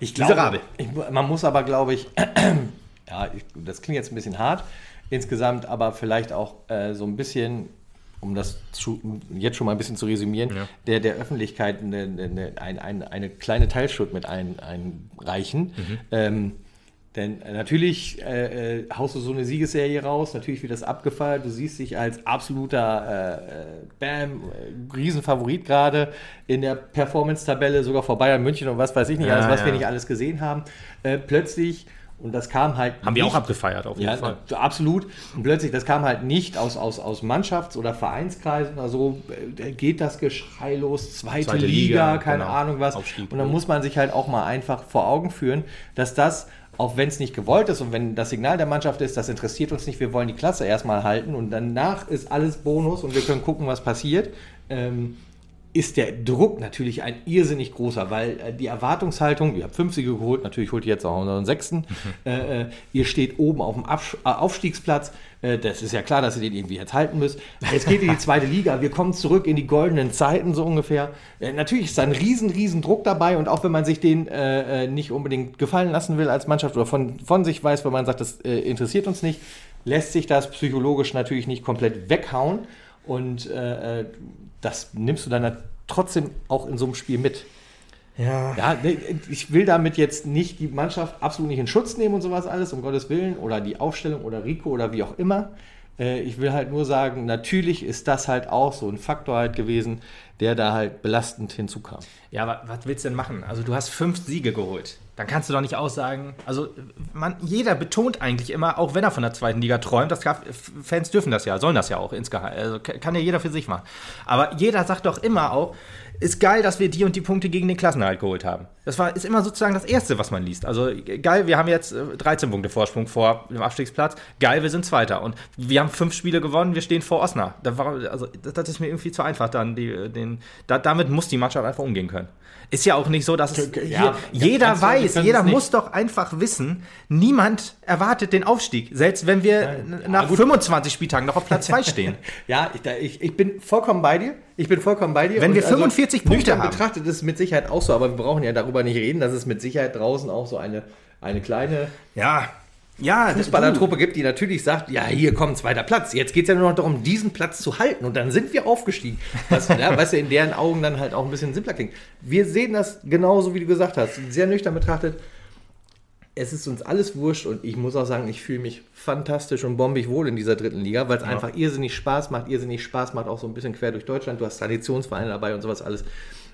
Ich glaube, Miserabel. ich, man muss aber, glaube ich, ja, ich, das klingt jetzt ein bisschen hart insgesamt, aber vielleicht auch äh, so ein bisschen, um das zu, jetzt schon mal ein bisschen zu resümieren, Ja. der, der Öffentlichkeit eine, eine, eine, eine, eine kleine Teilschuld mit ein, einreichen. Mhm. Ähm, denn äh, natürlich äh, äh, haust du so eine Siegesserie raus, natürlich wird das abgefeiert, du siehst dich als absoluter äh, äh, Bam, äh, Riesenfavorit gerade in der Performance-Tabelle, sogar vor Bayern München und was weiß ich nicht, Ja, alles, was ja. wir nicht alles gesehen haben. Plötzlich, und das kam halt. haben wir nicht- auch abgefeiert, auf jeden ja, Fall. absolut. Und plötzlich, das kam halt nicht aus, aus, aus Mannschafts- oder Vereinskreisen oder so, geht das Geschrei los, zweite, Zweite Liga, Liga, keine genau. Ahnung was. Und dann muss man sich halt auch mal einfach vor Augen führen, dass das, auch wenn es nicht gewollt ist und wenn das Signal der Mannschaft ist, das interessiert uns nicht, wir wollen die Klasse erstmal halten und danach ist alles Bonus und wir können gucken, was passiert. Ähm, ist der Druck natürlich ein irrsinnig großer, weil äh, die Erwartungshaltung, ihr habt fünf Siege geholt, natürlich holt ihr jetzt auch unseren sechsten, äh, äh, ihr steht oben auf dem Absch äh, Aufstiegsplatz, das ist ja klar, dass ihr den irgendwie jetzt halten müsst. Jetzt geht in die zweite Liga, wir kommen zurück in die goldenen Zeiten so ungefähr. Äh, natürlich ist da ein riesen, riesen Druck dabei und auch wenn man sich den nicht unbedingt gefallen lassen will als Mannschaft oder von, von sich weiß, wenn man sagt, das interessiert uns nicht, lässt sich das psychologisch natürlich nicht komplett weghauen und das nimmst du dann trotzdem auch in so einem Spiel mit. Ja. ja. Ich will damit jetzt nicht die Mannschaft absolut nicht in Schutz nehmen und sowas alles, um Gottes Willen, oder die Aufstellung oder Rico oder wie auch immer. Äh, ich will halt nur sagen, natürlich ist das halt auch so ein Faktor halt gewesen, der da halt belastend hinzukam. Ja, aber was willst du denn machen? Also du hast fünf Siege geholt. Dann kannst du doch nicht aussagen, also man, jeder betont eigentlich immer, auch wenn er von der zweiten Liga träumt, das Fans dürfen das ja, sollen das ja auch insgeheim, also kann ja jeder für sich machen. Aber jeder sagt doch immer auch, ist geil, dass wir die und die Punkte gegen den Klassenerhalt geholt haben. Das war, ist immer sozusagen das Erste, was man liest. Also geil, wir haben jetzt 13 äh, Punkte Vorsprung vor dem Abstiegsplatz. Geil, wir sind Zweiter. Und wir haben fünf Spiele gewonnen, wir stehen vor Osnabrück. Da war, also, das, das, ist mir irgendwie zu einfach dann. Die, den, da, damit muss die Mannschaft einfach umgehen können. Ist ja auch nicht so, dass es, ja, jeder weiß, jeder muss doch einfach wissen, niemand erwartet den Aufstieg. Selbst wenn wir ja, nach 25 Spieltagen noch auf Platz 2 stehen. ja, ich, ich, bin vollkommen bei dir. Ich bin vollkommen bei dir. Wenn wir 45 also, Punkte haben. betrachtet ist es mit Sicherheit auch so, aber wir brauchen ja darüber nicht reden, dass es mit Sicherheit draußen auch so eine, eine kleine ja, ja, Fußballertruppe gibt, die natürlich sagt, ja, hier kommt zweiter Platz. Jetzt geht es ja nur noch darum, diesen Platz zu halten. Und dann sind wir aufgestiegen. Was, ja, was ja in deren Augen dann halt auch ein bisschen simpler klingt. Wir sehen das genauso, wie du gesagt hast. Sehr nüchtern betrachtet. Es ist uns alles wurscht und ich muss auch sagen, ich fühle mich fantastisch und bombig wohl in dieser dritten Liga, weil es ja. einfach irrsinnig Spaß macht, irrsinnig Spaß macht, auch so ein bisschen quer durch Deutschland. Du hast Traditionsvereine dabei und sowas alles.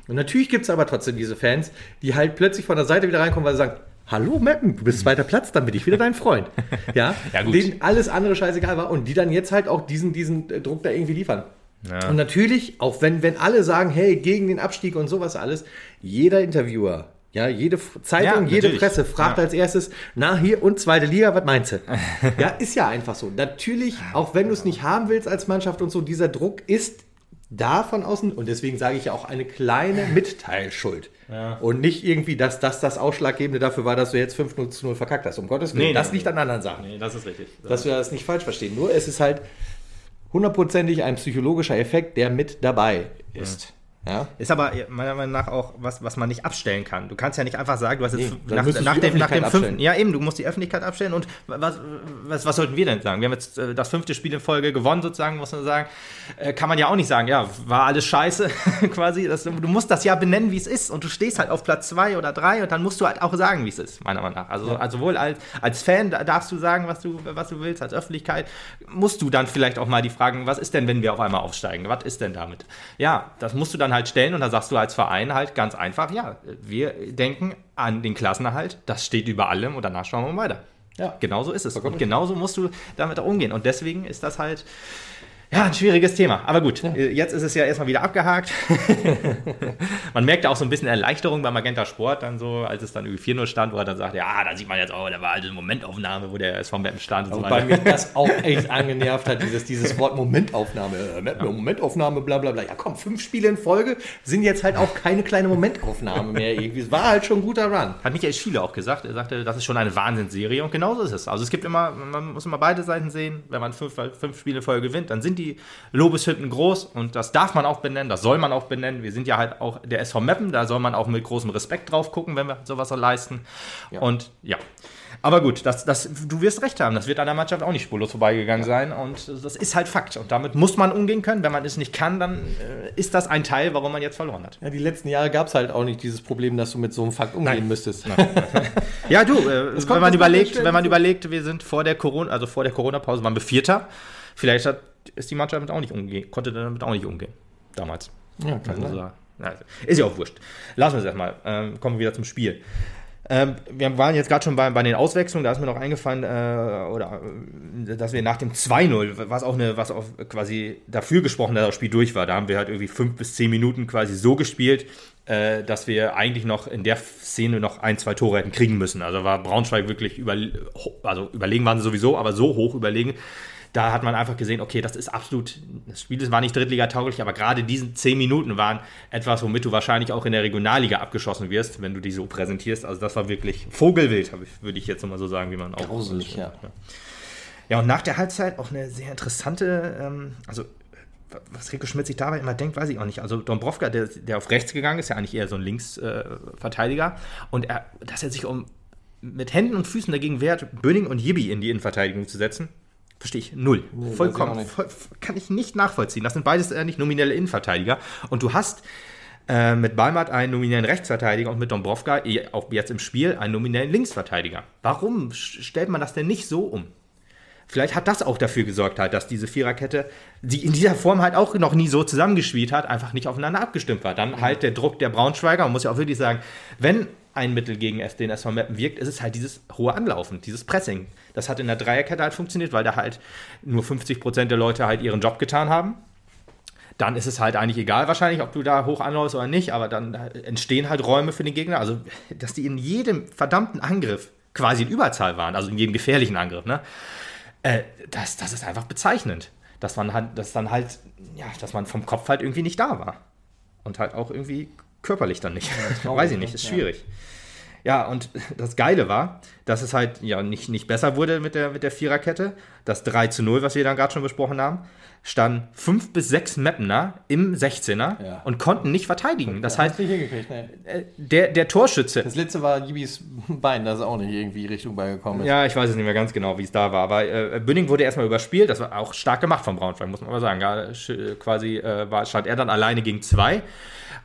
Und natürlich gibt es aber trotzdem diese Fans, die halt plötzlich von der Seite wieder reinkommen, weil sie sagen, Hallo Mappen, du bist zweiter Platz, dann bin ich wieder dein Freund. Ja, ja gut. denen alles andere scheißegal war und die dann jetzt halt auch diesen, diesen Druck da irgendwie liefern. Ja. Und natürlich, auch wenn, wenn alle sagen, hey, gegen den Abstieg und sowas alles, jeder Interviewer, ja, jede Zeitung, ja, jede Presse fragt ja. als erstes, na hier und zweite Liga, was meinst du? ja, ist ja einfach so. Natürlich, auch wenn du es nicht haben willst als Mannschaft und so, dieser Druck ist da von außen und deswegen sage ich ja auch eine kleine Mitteilschuld. Ja. Und nicht irgendwie, dass das das Ausschlaggebende dafür war, dass du jetzt 5 zu 0 verkackt hast. Um Gottes Willen. Nee, das nee, liegt nee. an anderen Sachen. Nee, das ist richtig. Dass wir das nicht falsch verstehen. Nur es ist halt hundertprozentig ein psychologischer Effekt, der mit dabei ist. Ja. Ist aber meiner Meinung nach auch was, was man nicht abstellen kann. Du kannst ja nicht einfach sagen, du hast jetzt nee, nach, nach, dem, nach dem fünften. Ja, eben, du musst die Öffentlichkeit abstellen. Und was, was, was sollten wir denn sagen? Wir haben jetzt äh, das fünfte Spiel in Folge gewonnen, sozusagen, muss man sagen. Äh, kann man ja auch nicht sagen, ja, war alles scheiße, quasi. Das, du musst das ja benennen, wie es ist. Und du stehst halt auf Platz zwei oder drei und dann musst du halt auch sagen, wie es ist, meiner Meinung nach. Also, ja. also sowohl als, als Fan darfst du sagen, was du, was du willst, als Öffentlichkeit musst du dann vielleicht auch mal die Fragen, was ist denn, wenn wir auf einmal aufsteigen? Was ist denn damit? Ja, das musst du dann halt stellen und da sagst du als Verein halt ganz einfach, ja, wir denken an den Klassenerhalt, das steht über allem und danach schauen wir mal weiter. Ja. Genauso ist es. Und genauso musst du damit auch umgehen. Und deswegen ist das halt ja, ein schwieriges Thema. Aber gut, ja. Äh, jetzt ist es ja erstmal wieder abgehakt. man merkte auch so ein bisschen Erleichterung beim Magenta Sport, dann so, als es dann irgendwie 4-0 stand, wo er dann sagt, ja, da sieht man jetzt auch, da war also eine Momentaufnahme, wo der SV Mappen stand. Und so bei mir das auch echt angenervt hat, dieses, dieses Wort Momentaufnahme. Äh. Momentaufnahme, bla bla bla. Ja komm, fünf Spiele in Folge sind jetzt halt auch keine kleine Momentaufnahme mehr irgendwie. Es war halt schon ein guter Run. Hat Michael Schiele auch gesagt. Er sagte, das ist schon eine Wahnsinnsserie und genauso ist es. Also es gibt immer, man muss immer beide Seiten sehen. Wenn man fünf, fünf Spiele in Folge gewinnt, dann sind die Lobeshütten groß und das darf man auch benennen, das soll man auch benennen. Wir sind ja halt auch der SV Meppen, da soll man auch mit großem Respekt drauf gucken, wenn wir sowas so leisten. Ja. Und ja. Aber gut, das, das, du wirst recht haben, das wird an der Mannschaft auch nicht spurlos vorbeigegangen ja. sein und das ist halt Fakt. Und damit muss man umgehen können. Wenn man es nicht kann, dann äh, ist das ein Teil, warum man jetzt verloren hat. Ja, die letzten Jahre gab es halt auch nicht dieses Problem, dass du mit so einem Fakt umgehen Nein. müsstest. ja, du, äh, wenn man überlegt, wenn man überlegt, wir sind vor der Corona, also vor der Corona-Pause waren wir Vierter. Vielleicht hat ist die Mannschaft damit auch nicht umgehen, konnte damit auch nicht umgehen. Damals. Ja, kann also, sagen. Also, ist ja auch wurscht. Lassen wir es erstmal. Ähm, kommen wir wieder zum Spiel. Ähm, wir waren jetzt gerade schon bei, bei den Auswechslungen, da ist mir noch eingefallen, äh, oder äh, dass wir nach dem 2-0, was auch eine, was auch quasi dafür gesprochen, dass das Spiel durch war, da haben wir halt irgendwie fünf bis zehn Minuten quasi so gespielt, äh, dass wir eigentlich noch in der Szene noch ein, zwei Tore hätten kriegen müssen. Also war Braunschweig wirklich über, also überlegen waren sie sowieso, aber so hoch überlegen, da hat man einfach gesehen, okay, das ist absolut, das Spiel war nicht Drittliga-tauglich, aber gerade diese zehn Minuten waren etwas, womit du wahrscheinlich auch in der Regionalliga abgeschossen wirst, wenn du die so präsentierst. Also das war wirklich Vogelwild, würde ich jetzt mal so sagen, wie man auch. Grauselig, ja. Ja, und nach der Halbzeit auch eine sehr interessante, ähm, also was Rico Schmidt sich dabei immer denkt, weiß ich auch nicht. Also Dombrovka, der, der auf rechts gegangen ist, ja eigentlich eher so ein Linksverteidiger. Äh, und er, dass er sich um mit Händen und Füßen dagegen wehrt, Böning und Yibi in die Innenverteidigung zu setzen, verstehe ich null. Nee, Vollkommen. Ich voll, kann ich nicht nachvollziehen. Das sind beides äh, nicht nominelle Innenverteidiger. Und du hast äh, mit Balmat einen nominellen Rechtsverteidiger und mit Dombrovka, auch jetzt im Spiel, einen nominellen Linksverteidiger. Warum stellt man das denn nicht so um? Vielleicht hat das auch dafür gesorgt, halt, dass diese Viererkette, die in dieser Form halt auch noch nie so zusammengespielt hat, einfach nicht aufeinander abgestimmt war. Dann halt der Druck der Braunschweiger, man muss ja auch wirklich sagen, wenn ein Mittel gegen den SV Meppen wirkt, ist es halt dieses hohe Anlaufen, dieses Pressing. Das hat in der Dreierkette halt funktioniert, weil da halt nur 50 Prozent der Leute halt ihren Job getan haben. Dann ist es halt eigentlich egal wahrscheinlich, ob du da hoch anläufst oder nicht, aber dann entstehen halt Räume für den Gegner. Also, dass die in jedem verdammten Angriff quasi in Überzahl waren, also in jedem gefährlichen Angriff, ne? Äh, das, das ist einfach bezeichnend. Dass man halt, dass dann halt, ja, dass man vom Kopf halt irgendwie nicht da war. Und halt auch irgendwie körperlich dann nicht. Ja, Weiß ich nicht, ist schwierig. Ja. ja, und das Geile war, dass es halt ja nicht, nicht besser wurde mit der, mit der Viererkette. Das 3 zu 0, was wir dann gerade schon besprochen haben, standen fünf bis sechs Mappener im 16er ja. und konnten nicht verteidigen. Das heißt, nee. Äh, der, der Torschütze. Das letzte war Jibis Bein, das ist auch nicht irgendwie Richtung beigekommen ist. Ja, ich weiß es nicht mehr ganz genau, wie es da war. Aber äh, Bünding wurde erstmal überspielt. Das war auch stark gemacht von Braunschweig, muss man aber sagen. Ja, quasi äh, war, stand er dann alleine gegen zwei.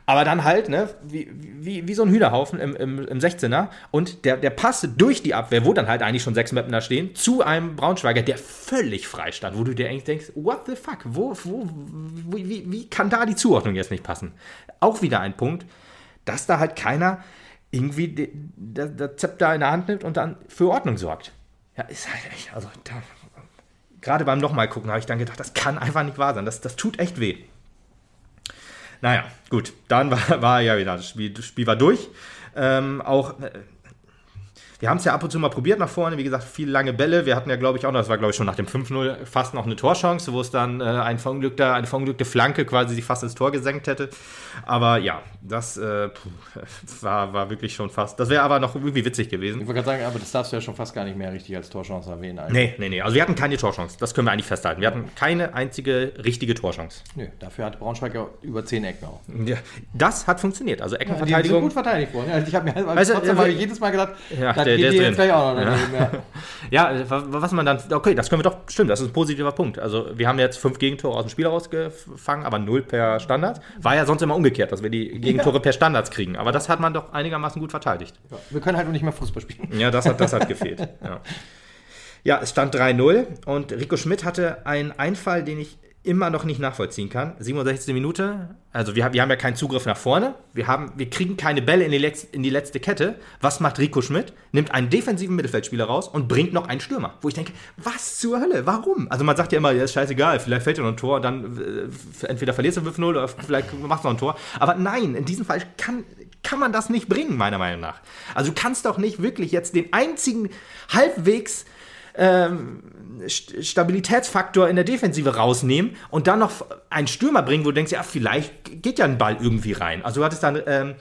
Aber dann halt, ne, wie, wie, wie so ein Hühnerhaufen im, im, im 16er. Und der, der Pass durch die Abwehr, wo dann halt eigentlich schon sechs Mappen da stehen, zu einem Braunschweiger, der völlig frei stand, wo du dir eigentlich denkst, what the fuck, wo, wo, wie, wie kann da die Zuordnung jetzt nicht passen? Auch wieder ein Punkt, dass da halt keiner irgendwie das Zepter in der Hand nimmt und dann für Ordnung sorgt. Ja, ist halt echt, also da, gerade beim nochmal gucken habe ich dann gedacht, das kann einfach nicht wahr sein. Das, das tut echt weh. Naja, gut, dann war, war ja wieder, das Spiel, das Spiel war durch. Ähm, auch äh, wir haben es ja ab und zu mal probiert nach vorne, wie gesagt, viele lange Bälle. Wir hatten ja, glaube ich, auch noch, das war, glaube ich, schon nach dem 5-0 fast noch eine Torchance, wo es dann äh, ein verunglückter, eine verunglückte Flanke quasi sich fast ins Tor gesenkt hätte. Aber ja, das äh, war, war wirklich schon fast. Das wäre aber noch irgendwie witzig gewesen. Ich wollte gerade sagen, aber das darfst du ja schon fast gar nicht mehr richtig als Torchance erwähnen. Eigentlich. Nee, nee, nee. Also wir hatten keine Torchance. Das können wir eigentlich festhalten. Wir hatten keine einzige richtige Torchance. Nö, dafür hat Braunschweig ja über 10 Ecken auch. Ja, das hat funktioniert. Also Eckenverteidigung. Ja, die sind gut verteidigt worden. Also ich habe mir weißt du, äh, jedes Mal gedacht, ja, der, der ist drin. Vielleicht auch noch ja. ja, was man dann, okay, das können wir doch, stimmt, das ist ein positiver Punkt. Also wir haben jetzt fünf Gegentore aus dem Spiel rausgefangen, aber null per Standard. War ja sonst immer umgekehrt, dass wir die Gegentore per Standards kriegen. Aber das hat man doch einigermaßen gut verteidigt. Ja, wir können halt noch nicht mehr Fußball spielen. Ja, das hat, das hat gefehlt. Ja. ja, es stand 3-0 und Rico Schmidt hatte einen Einfall, den ich immer noch nicht nachvollziehen kann. 67. Minute, also wir, wir haben ja keinen Zugriff nach vorne, wir, haben, wir kriegen keine Bälle in die, Lex, in die letzte Kette. Was macht Rico Schmidt? Nimmt einen defensiven Mittelfeldspieler raus und bringt noch einen Stürmer. Wo ich denke, was zur Hölle, warum? Also man sagt ja immer, ja, ist scheißegal, vielleicht fällt dir noch ein Tor, dann äh, entweder verlierst du 5-0 oder vielleicht machst du noch ein Tor. Aber nein, in diesem Fall kann, kann man das nicht bringen, meiner Meinung nach. Also du kannst doch nicht wirklich jetzt den einzigen halbwegs ähm, Stabilitätsfaktor in der Defensive rausnehmen und dann noch einen Stürmer bringen, wo du denkst, ja, vielleicht geht ja ein Ball irgendwie rein. Also du hattest dann ähm,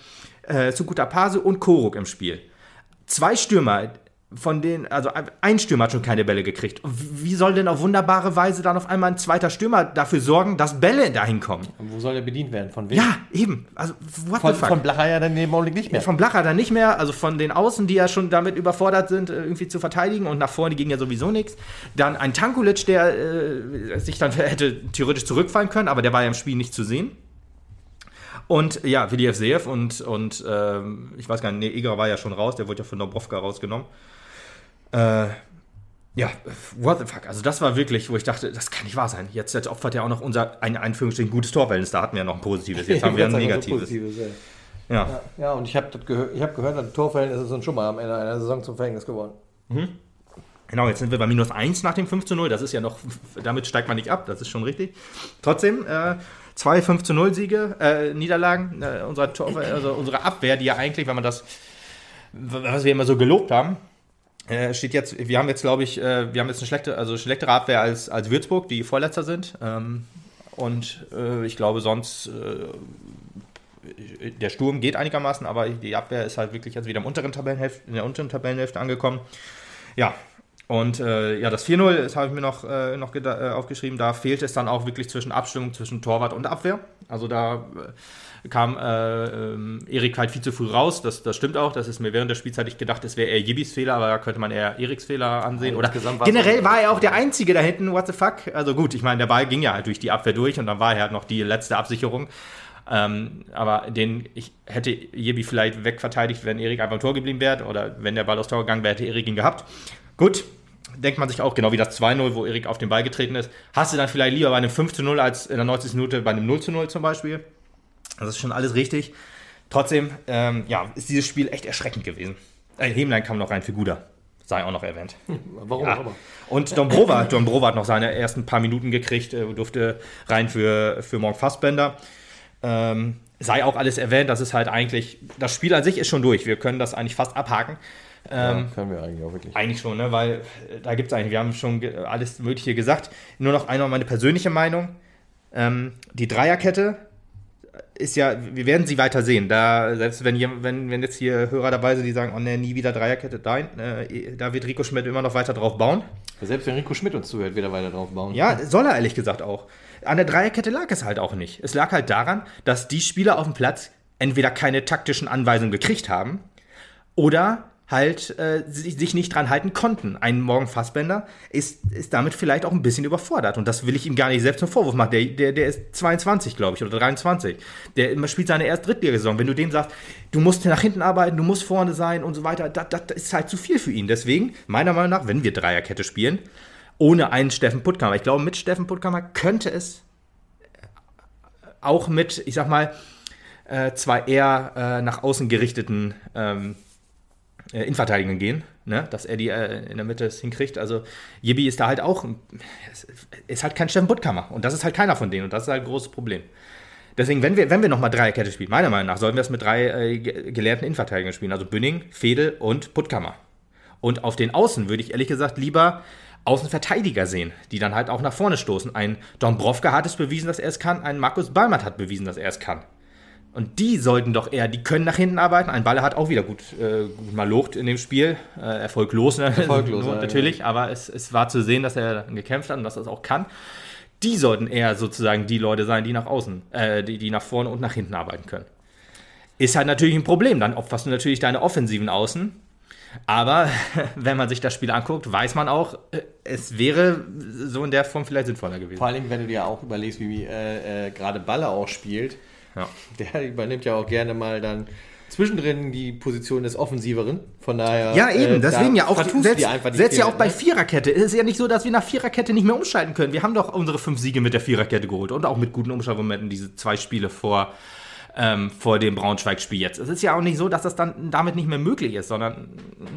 äh, Sukuta Pase und Koruk im Spiel. Zwei Stürmer, von denen, also ein Stürmer hat schon keine Bälle gekriegt. Wie soll denn auf wunderbare Weise dann auf einmal ein zweiter Stürmer dafür sorgen, dass Bälle dahin kommen? Und wo soll der bedient werden? Von wem? Ja, eben. Also, what von, von Blacher ja dann im Augenblick nicht mehr. Ja, von Blacher dann nicht mehr. Also von den Außen, die ja schon damit überfordert sind, äh, irgendwie zu verteidigen. Und nach vorne ging ja sowieso nichts. Dann ein Tankulic, der äh, sich dann hätte theoretisch zurückfallen können, aber der war ja im Spiel nicht zu sehen. Und ja, Willi Evseev und, und ähm, ich weiß gar nicht, nee, Eger war ja schon raus, der wurde ja von Dobrovka rausgenommen. Äh, ja, what the fuck. Also das war wirklich, wo ich dachte, das kann nicht wahr sein. Jetzt, jetzt opfert ja auch noch unser, ein Einführungsstrichen, gutes Torverhältnis. Da hatten wir ja noch ein positives. Jetzt haben wir ein negatives. ja. ja. ja. und ich habe gehör, hab gehört, das Torverhältnis ist uns schon mal am Ende einer Saison zum Verhängnis geworden. Mhm. Genau, jetzt sind wir bei minus 1 nach dem 5 zu 0. Das ist ja noch, damit steigt man nicht ab, das ist schon richtig. Trotzdem, äh, zwei 5 zu 0 Siege, äh, Niederlagen, äh, unserer, Tor, also unsere Abwehr, die ja eigentlich, wenn man das, was wir immer so gelobt haben, Äh, steht jetzt, wir haben jetzt, glaube ich, äh, wir haben jetzt eine schlechte, also schlechtere Abwehr als, als Würzburg, die Vorletzter sind. Ähm, und äh, ich glaube, sonst äh, der Sturm geht einigermaßen, aber die Abwehr ist halt wirklich jetzt wieder im unteren Tabellenhälfte, in der unteren Tabellenhälfte angekommen. Ja, und äh, ja, das 4-0, das habe ich mir noch, äh, noch äh, aufgeschrieben, da fehlt es dann auch wirklich zwischen Abstimmung zwischen Torwart und Abwehr. Also da äh, kam äh, ähm, Erik halt viel zu früh raus, das, das stimmt auch, das ist mir während der Spielzeit ich gedacht, es wäre eher Jibis Fehler, aber da könnte man eher Eriks Fehler ansehen. Oder generell war er auch der Einzige da hinten, what the fuck. Also gut, ich meine, der Ball ging ja halt durch die Abwehr durch und dann war er halt noch die letzte Absicherung. Ähm, aber den, ich hätte Jebi vielleicht wegverteidigt, wenn Erik einfach im Tor geblieben wäre oder wenn der Ball aufs Tor gegangen wäre, hätte Erik ihn gehabt. Gut, denkt man sich auch, genau wie das 2-0, wo Erik auf den Ball getreten ist, hast du dann vielleicht lieber bei einem 5-0 als in der 90. Minute bei einem 0-0 zum Beispiel. Das ist schon alles richtig. Trotzdem, ähm, ja, ist dieses Spiel echt erschreckend gewesen. Ein Hemlein kam noch rein für Guda. Sei auch noch erwähnt. Warum ja. aber? Und Dombrova, Dombrova hat noch seine ersten paar Minuten gekriegt, äh, durfte rein für, für Morg Fassbender. Ähm, sei auch alles erwähnt, das ist halt eigentlich, das Spiel an sich ist schon durch. Wir können das eigentlich fast abhaken. Ähm, ja, können wir eigentlich auch wirklich. Eigentlich schon, ne? weil äh, da gibt es eigentlich, wir haben schon alles Mögliche gesagt. Nur noch einmal meine persönliche Meinung. Ähm, die Dreierkette ist ja, wir werden sie weiter sehen. Da, selbst wenn, hier, wenn, wenn jetzt hier Hörer dabei sind, die sagen, oh ne, nie wieder Dreierkette, nein, äh, da wird Rico Schmidt immer noch weiter drauf bauen. Selbst wenn Rico Schmidt uns zuhört, wird er weiter drauf bauen. Ja, soll er ehrlich gesagt auch. An der Dreierkette lag es halt auch nicht. Es lag halt daran, dass die Spieler auf dem Platz entweder keine taktischen Anweisungen gekriegt haben oder halt äh, sich nicht dran halten konnten. Ein Morgen Fassbender ist, ist damit vielleicht auch ein bisschen überfordert. Und das will ich ihm gar nicht selbst zum Vorwurf machen. Der, der, der ist 22, glaube ich, oder 23. Der spielt seine erste Drittligasaison. Wenn du dem sagst, du musst nach hinten arbeiten, du musst vorne sein und so weiter, das, das ist halt zu viel für ihn. Deswegen, meiner Meinung nach, wenn wir Dreierkette spielen, ohne einen Steffen Puttkammer. Ich glaube, mit Steffen Puttkammer könnte es auch mit, ich sag mal, äh, zwar eher äh, nach außen gerichteten ähm, äh, Innenverteidigungen gehen, ne? dass er die äh, in der Mitte hinkriegt. Also Jibi ist da halt auch, ist halt kein Steffen Puttkammer und das ist halt keiner von denen und das ist halt ein großes Problem. Deswegen, wenn wir, wenn wir nochmal Dreierkette spielen, meiner Meinung nach, sollten wir es mit drei äh, gelehrten Innenverteidigern spielen. Also Bünning, Fedel und Puttkammer. Und auf den Außen würde ich ehrlich gesagt lieber Außenverteidiger sehen, die dann halt auch nach vorne stoßen. Ein Dombrovka hat es bewiesen, dass er es kann. Ein Markus Balmert hat bewiesen, dass er es kann. Und die sollten doch eher, die können nach hinten arbeiten. Ein Baller hat auch wieder gut, äh, gut mal locht in dem Spiel. Äh, erfolglos, ne? erfolglos natürlich, ja. aber es, es war zu sehen, dass er gekämpft hat und dass er es auch kann. Die sollten eher sozusagen die Leute sein, die nach außen, äh, die, die nach vorne und nach hinten arbeiten können. Ist halt natürlich ein Problem. Dann opferst du natürlich deine offensiven Außen. Aber wenn man sich das Spiel anguckt, weiß man auch, äh, es wäre so in der Form vielleicht sinnvoller gewesen. Vor allem, wenn du dir auch überlegst, wie äh, äh, gerade Baller auch spielt ja. Der übernimmt ja auch gerne mal dann zwischendrin die Position des Offensiveren. Von daher. Ja, eben, äh, deswegen ja auch. Selbst, selbst ja auch bei ne? Viererkette. Es ist ja nicht so, dass wir nach Viererkette nicht mehr umschalten können. Wir haben doch unsere fünf Siege mit der Viererkette geholt und auch mit guten Umschaltmomenten diese zwei Spiele vor. Ähm, vor dem Braunschweig-Spiel jetzt. Es ist ja auch nicht so, dass das dann damit nicht mehr möglich ist, sondern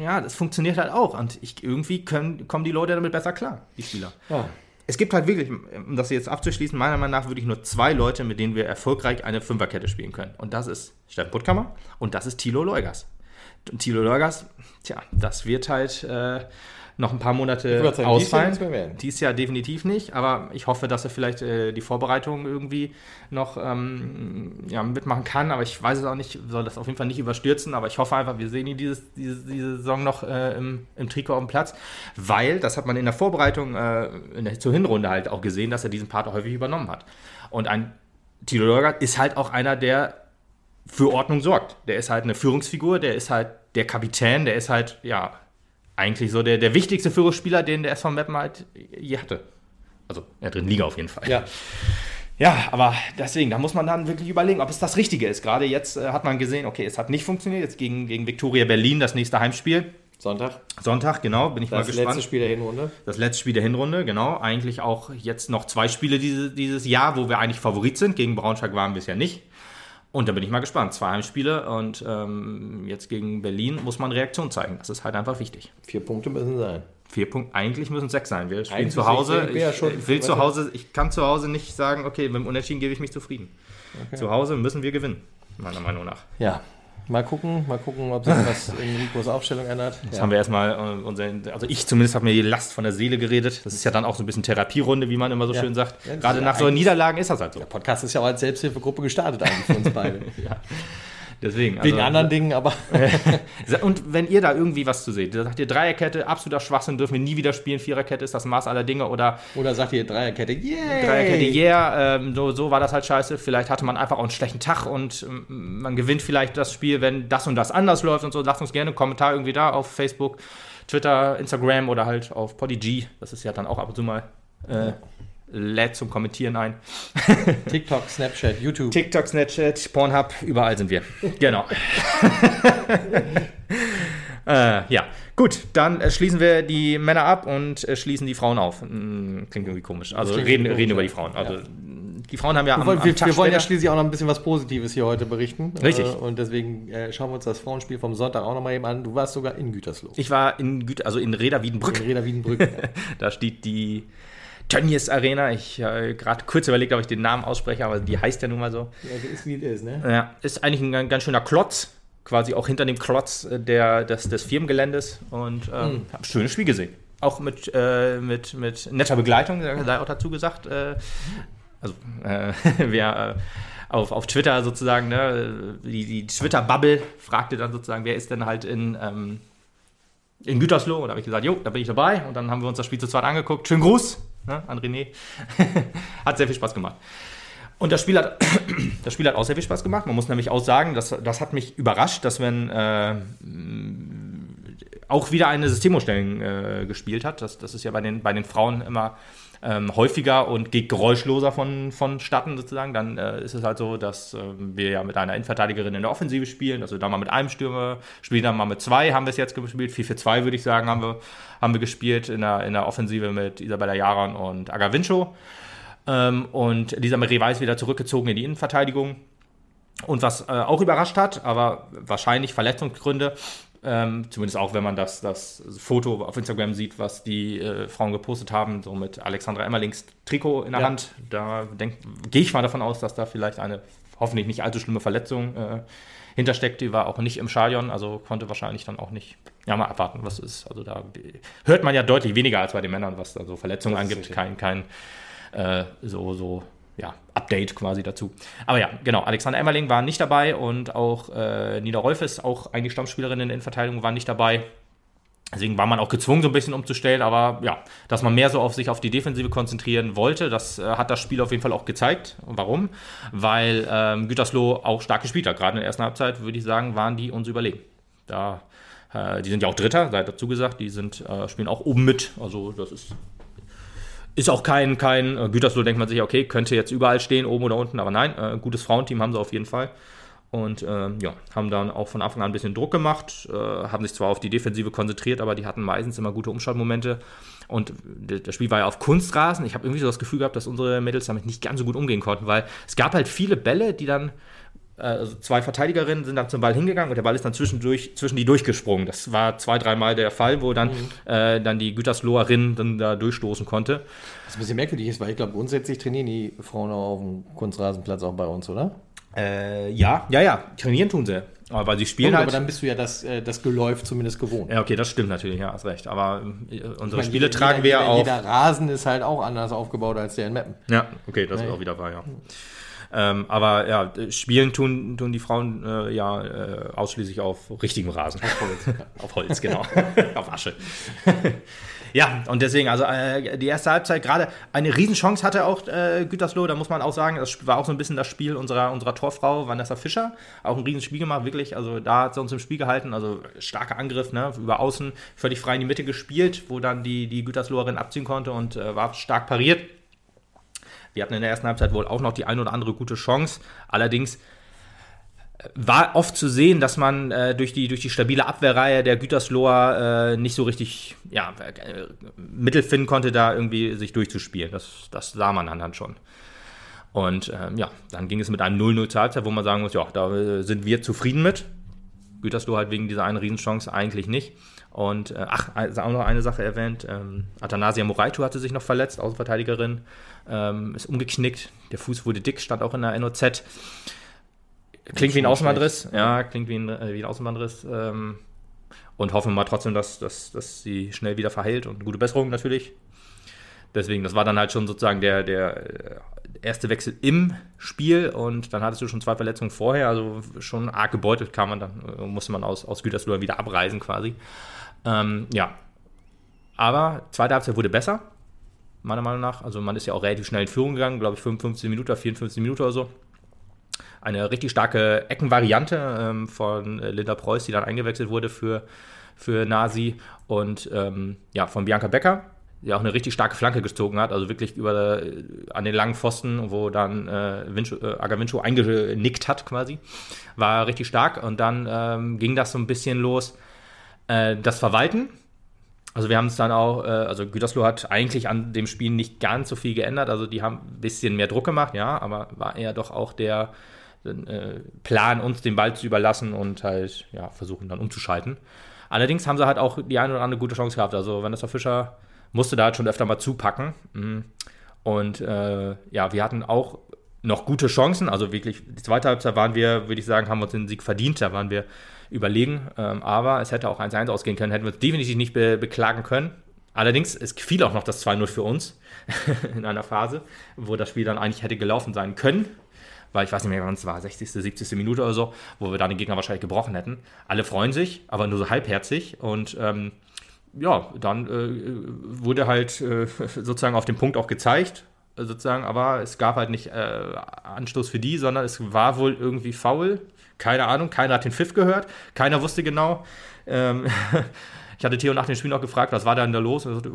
ja, das funktioniert halt auch. Und ich, irgendwie können, kommen die Leute damit besser klar, die Spieler. Ja es gibt halt wirklich, um das jetzt abzuschließen, meiner Meinung nach wirklich nur zwei Leute, mit denen wir erfolgreich eine Fünferkette spielen können. Und das ist Steffen Puttkammer und das ist Thilo Leugers. Und Thilo Leugers, tja, das wird halt äh, noch ein paar Monate sagen, ausfallen. Dies Jahr, dies Jahr, definitiv nicht, aber ich hoffe, dass er vielleicht äh, die Vorbereitung irgendwie noch ähm, ja, mitmachen kann. Aber ich weiß es auch nicht, soll das auf jeden Fall nicht überstürzen. Aber ich hoffe einfach, wir sehen ihn dieses, diese, diese Saison noch äh, im, im Trikot auf dem Platz, weil das hat man in der Vorbereitung äh, in der, zur Hinrunde halt auch gesehen, dass er diesen Part häufig übernommen hat. Und ein Tilo Lorgat ist halt auch einer, der für Ordnung sorgt. Der ist halt eine Führungsfigur, der ist halt der Kapitän, der ist halt, ja, eigentlich so der, der wichtigste Führungsspieler, den der SV Meppen halt je hatte. Also in der dritten Liga auf jeden Fall. Ja. Ja, aber deswegen, da muss man dann wirklich überlegen, ob es das Richtige ist. Gerade jetzt äh, hat man gesehen, okay, es hat nicht funktioniert. Jetzt gegen, gegen Viktoria Berlin, das nächste Heimspiel. Sonntag. Sonntag, genau, bin ich das mal gespannt. Das letzte Spiel der Hinrunde. Das letzte Spiel der Hinrunde, genau. Eigentlich auch jetzt noch zwei Spiele diese, dieses Jahr, wo wir eigentlich Favorit sind. Gegen Braunschweig waren wir bisher nicht. Und da bin ich mal gespannt. Zwei Heimspiele und ähm, jetzt gegen Berlin muss man Reaktion zeigen. Das ist halt einfach wichtig. Vier Punkte müssen sein. Vier Punkte, eigentlich müssen es sechs sein. Wir spielen eigentlich zu Hause. Ich, ich, ich, will zu Hause, ich kann zu Hause nicht sagen, okay, mit dem Unentschieden gebe ich mich zufrieden. Okay. Zu Hause müssen wir gewinnen, meiner Meinung nach. Ja, Mal gucken, mal gucken, ob sich was in Ricos Aufstellung ändert. Das ja. haben wir erstmal, äh, unseren, also ich zumindest habe mir die Last von der Seele geredet. Das ist ja dann auch so ein bisschen Therapierunde, wie man immer so ja. schön sagt. Ja, Gerade nach so Niederlagen ist das halt so. Der Podcast ist ja auch als Selbsthilfegruppe gestartet eigentlich für uns beide. ja. Deswegen. Wegen also, anderen Dingen, aber. und wenn ihr da irgendwie was zu seht, sagt ihr Dreierkette, absoluter Schwachsinn, dürfen wir nie wieder spielen, Viererkette ist das Maß aller Dinge oder. Oder sagt ihr Dreierkette, yeah! Dreierkette, yeah, ähm, so, so war das halt scheiße. Vielleicht hatte man einfach auch einen schlechten Tag und ähm, man gewinnt vielleicht das Spiel, wenn das und das anders läuft und so. Lasst uns gerne einen Kommentar irgendwie da auf Facebook, Twitter, Instagram oder halt auf Podigy. Das ist ja dann auch ab und zu mal. Äh, lädt zum Kommentieren ein. TikTok, Snapchat, YouTube. TikTok, Snapchat, Pornhub, überall sind wir. Genau. äh, ja, gut, dann äh, schließen wir die Männer ab und äh, schließen die Frauen auf. Hm, klingt irgendwie komisch. Also reden, reden über die Frauen. Also ja. die Frauen haben ja am, wir, am Tag wir wollen ja schließlich auch noch ein bisschen was Positives hier heute berichten. Richtig. Äh, und deswegen schauen wir uns das Frauenspiel vom Sonntag auch noch mal eben an. Du warst sogar in Gütersloh. Ich war in Güter, also in Reda Wiedenbrück. In Reda Wiedenbrück. ja. da steht die Tönnies Arena. Ich äh, gerade kurz überlegt, ob ich den Namen ausspreche, aber die heißt ja nun mal so. Ja, ist wie es ist, ne? Ja, ist eigentlich ein ganz schöner Klotz, quasi auch hinter dem Klotz äh, der, des, des Firmengeländes und ähm, mhm. habe ein schönes Spiel gesehen. Auch mit, äh, mit, mit netter Begleitung, sei auch dazu gesagt. Äh, also, äh, wer äh, auf, auf Twitter sozusagen, ne, die, die Twitter-Bubble fragte dann sozusagen, wer ist denn halt in. Ähm, in Gütersloh und da habe ich gesagt, jo, da bin ich dabei und dann haben wir uns das Spiel zu zweit angeguckt. Schönen Gruß ne, an René. hat sehr viel Spaß gemacht. Und das Spiel, hat, das Spiel hat auch sehr viel Spaß gemacht. Man muss nämlich auch sagen, das, das hat mich überrascht, dass wenn äh, auch wieder eine Systemumstellung äh, gespielt hat. Das, das ist ja bei den, bei den Frauen immer ähm, häufiger und geht geräuschloser von, vonstatten sozusagen. Dann äh, ist es halt so, dass äh, wir ja mit einer Innenverteidigerin in der Offensive spielen, also dann mal mit einem Stürmer, spielen dann mal mit zwei, haben wir es jetzt gespielt, 4-4-2 würde ich sagen, haben wir, haben wir gespielt in der, in der Offensive mit Isabella Jaran und Agavincho. Ähm, und Lisa Marie Weiß wieder zurückgezogen in die Innenverteidigung. Und was äh, auch überrascht hat, aber wahrscheinlich Verletzungsgründe, ähm, zumindest auch, wenn man das, das Foto auf Instagram sieht, was die äh, Frauen gepostet haben, so mit Alexandra Emmerlings Trikot in der ja. Hand. Da gehe ich mal davon aus, dass da vielleicht eine hoffentlich nicht allzu schlimme Verletzung äh, hintersteckt. Die war auch nicht im Stadion, also konnte wahrscheinlich dann auch nicht. Ja, mal abwarten, was ist. Also da hört man ja deutlich weniger als bei den Männern, was da so Verletzungen angibt. Kein, kein äh, so, so ja, Update quasi dazu. Aber ja, genau, Alexander Emmerling war nicht dabei und auch äh, Nina Rolfes, auch eigentlich Stammspielerin in der Innenverteidigung, war nicht dabei. Deswegen war man auch gezwungen, so ein bisschen umzustellen, aber ja, dass man mehr so auf sich auf die Defensive konzentrieren wollte, das äh, hat das Spiel auf jeden Fall auch gezeigt. Warum? Weil ähm, Gütersloh auch stark gespielt hat. Gerade in der ersten Halbzeit, würde ich sagen, waren die uns überlegen. Da, äh, die sind ja auch Dritter, sei dazu gesagt, die sind, äh, spielen auch oben mit. Also das ist ist auch kein, kein äh, Gütersloh, denkt man sich, okay, könnte jetzt überall stehen, oben oder unten, aber nein, äh, gutes Frauenteam haben sie auf jeden Fall. Und äh, ja, haben dann auch von Anfang an ein bisschen Druck gemacht, äh, haben sich zwar auf die Defensive konzentriert, aber die hatten meistens immer gute Umschaltmomente. Und das Spiel war ja auf Kunstrasen. Ich habe irgendwie so das Gefühl gehabt, dass unsere Mädels damit nicht ganz so gut umgehen konnten, weil es gab halt viele Bälle, die dann also zwei Verteidigerinnen sind dann zum Ball hingegangen und der Ball ist dann zwischendurch, zwischen die durchgesprungen. Das war zwei, dreimal der Fall, wo dann, mhm. äh, dann die Gütersloherin dann da durchstoßen konnte. Was ein bisschen merkwürdig ist, weil ich glaube, grundsätzlich trainieren die Frauen auch auf dem Kunstrasenplatz auch bei uns, oder? Äh, ja, ja, ja, trainieren tun sie. Aber weil sie spielen Gut, halt. Aber dann bist du ja das, äh, das Geläuf zumindest gewohnt. Ja, okay, das stimmt natürlich, ja, hast recht. Aber äh, unsere meine, Spiele jeder, tragen wir ja auch. Jeder Rasen ist halt auch anders aufgebaut als der in Mappen. Ja, okay, das nee. ist auch wieder wahr, ja. Ähm, aber ja, spielen tun, tun die Frauen äh, ja äh, ausschließlich auf richtigem Rasen. Auf Holz, auf Holz genau. auf Asche. ja, und deswegen, also äh, die erste Halbzeit gerade eine Riesenchance hatte auch äh, Gütersloh, da muss man auch sagen, das war auch so ein bisschen das Spiel unserer, unserer Torfrau Vanessa Fischer. Auch ein Riesenspiel gemacht, wirklich. Also da hat sie uns im Spiel gehalten. Also starker Angriff, ne? über außen völlig frei in die Mitte gespielt, wo dann die, die Gütersloherin abziehen konnte und äh, war stark pariert. Wir hatten in der ersten Halbzeit wohl auch noch die ein oder andere gute Chance. Allerdings äh, war oft zu sehen, dass man äh, durch, die, durch die stabile Abwehrreihe der Gütersloher äh, nicht so richtig ja, äh, Mittel finden konnte, da irgendwie sich durchzuspielen. Das, das sah man dann, dann schon. Und ähm, ja, dann ging es mit einem 0-0 zur Halbzeit, wo man sagen muss, ja, da äh, sind wir zufrieden mit. Gütersloh halt wegen dieser einen Riesenchance eigentlich nicht. Und äh, ach, also auch noch eine Sache erwähnt. Ähm, Athanasia Moraitu hatte sich noch verletzt, Außenverteidigerin, ähm, ist umgeknickt. Der Fuß wurde dick, stand auch in der NOZ. Klingt wie ein Außenbandriss, ja, klingt wie ein, äh, wie ein Außenbandriss. Ähm, und hoffen wir mal trotzdem, dass, dass, dass sie schnell wieder verheilt und gute Besserung natürlich. Deswegen, das war dann halt schon sozusagen der, der äh, erste Wechsel im Spiel und dann hattest du schon zwei Verletzungen vorher, also schon arg gebeutelt kam man dann, musste man aus, aus Gütersloh wieder abreisen quasi. Ähm, ja. Aber zweite Halbzeit wurde besser, meiner Meinung nach. Also man ist ja auch relativ schnell in Führung gegangen, glaube ich 55 Minuten, 54 Minuten oder so. Eine richtig starke Eckenvariante ähm, von äh, Linda Preuß, die dann eingewechselt wurde für, für Nasi und ähm, ja, von Bianca Becker die auch eine richtig starke Flanke gezogen hat, also wirklich über äh, an den langen Pfosten, wo dann äh, äh, Agavincio eingenickt hat quasi, war richtig stark und dann ähm, ging das so ein bisschen los, äh, das Verwalten. Also wir haben es dann auch, äh, also Gütersloh hat eigentlich an dem Spiel nicht ganz so viel geändert, also die haben ein bisschen mehr Druck gemacht, ja, aber war eher doch auch der äh, Plan, uns den Ball zu überlassen und halt, ja, versuchen dann umzuschalten. Allerdings haben sie halt auch die eine oder andere gute Chance gehabt, also Vanessa Fischer musste da halt schon öfter mal zupacken. Mhm. Und äh, ja, wir hatten auch noch gute Chancen. Also wirklich, die zweite Halbzeit waren wir, würde ich sagen, haben wir uns den Sieg verdient. Da waren wir überlegen. Ähm, aber es hätte auch 1-1 ausgehen können, hätten wir uns definitiv nicht be beklagen können. Allerdings, es fiel auch noch das 2-0 für uns in einer Phase, wo das Spiel dann eigentlich hätte gelaufen sein können. Weil ich weiß nicht mehr, wann es war, 60., 70. Minute oder so, wo wir dann den Gegner wahrscheinlich gebrochen hätten. Alle freuen sich, aber nur so halbherzig. Und ähm, ja, dann äh, wurde halt äh, sozusagen auf den Punkt auch gezeigt, sozusagen, aber es gab halt nicht äh, Anstoß für die, sondern es war wohl irgendwie faul. Keine Ahnung, keiner hat den Pfiff gehört, keiner wusste genau. Ähm, ich hatte Theo nach dem Spiel noch gefragt, was war da denn da los? Sagte,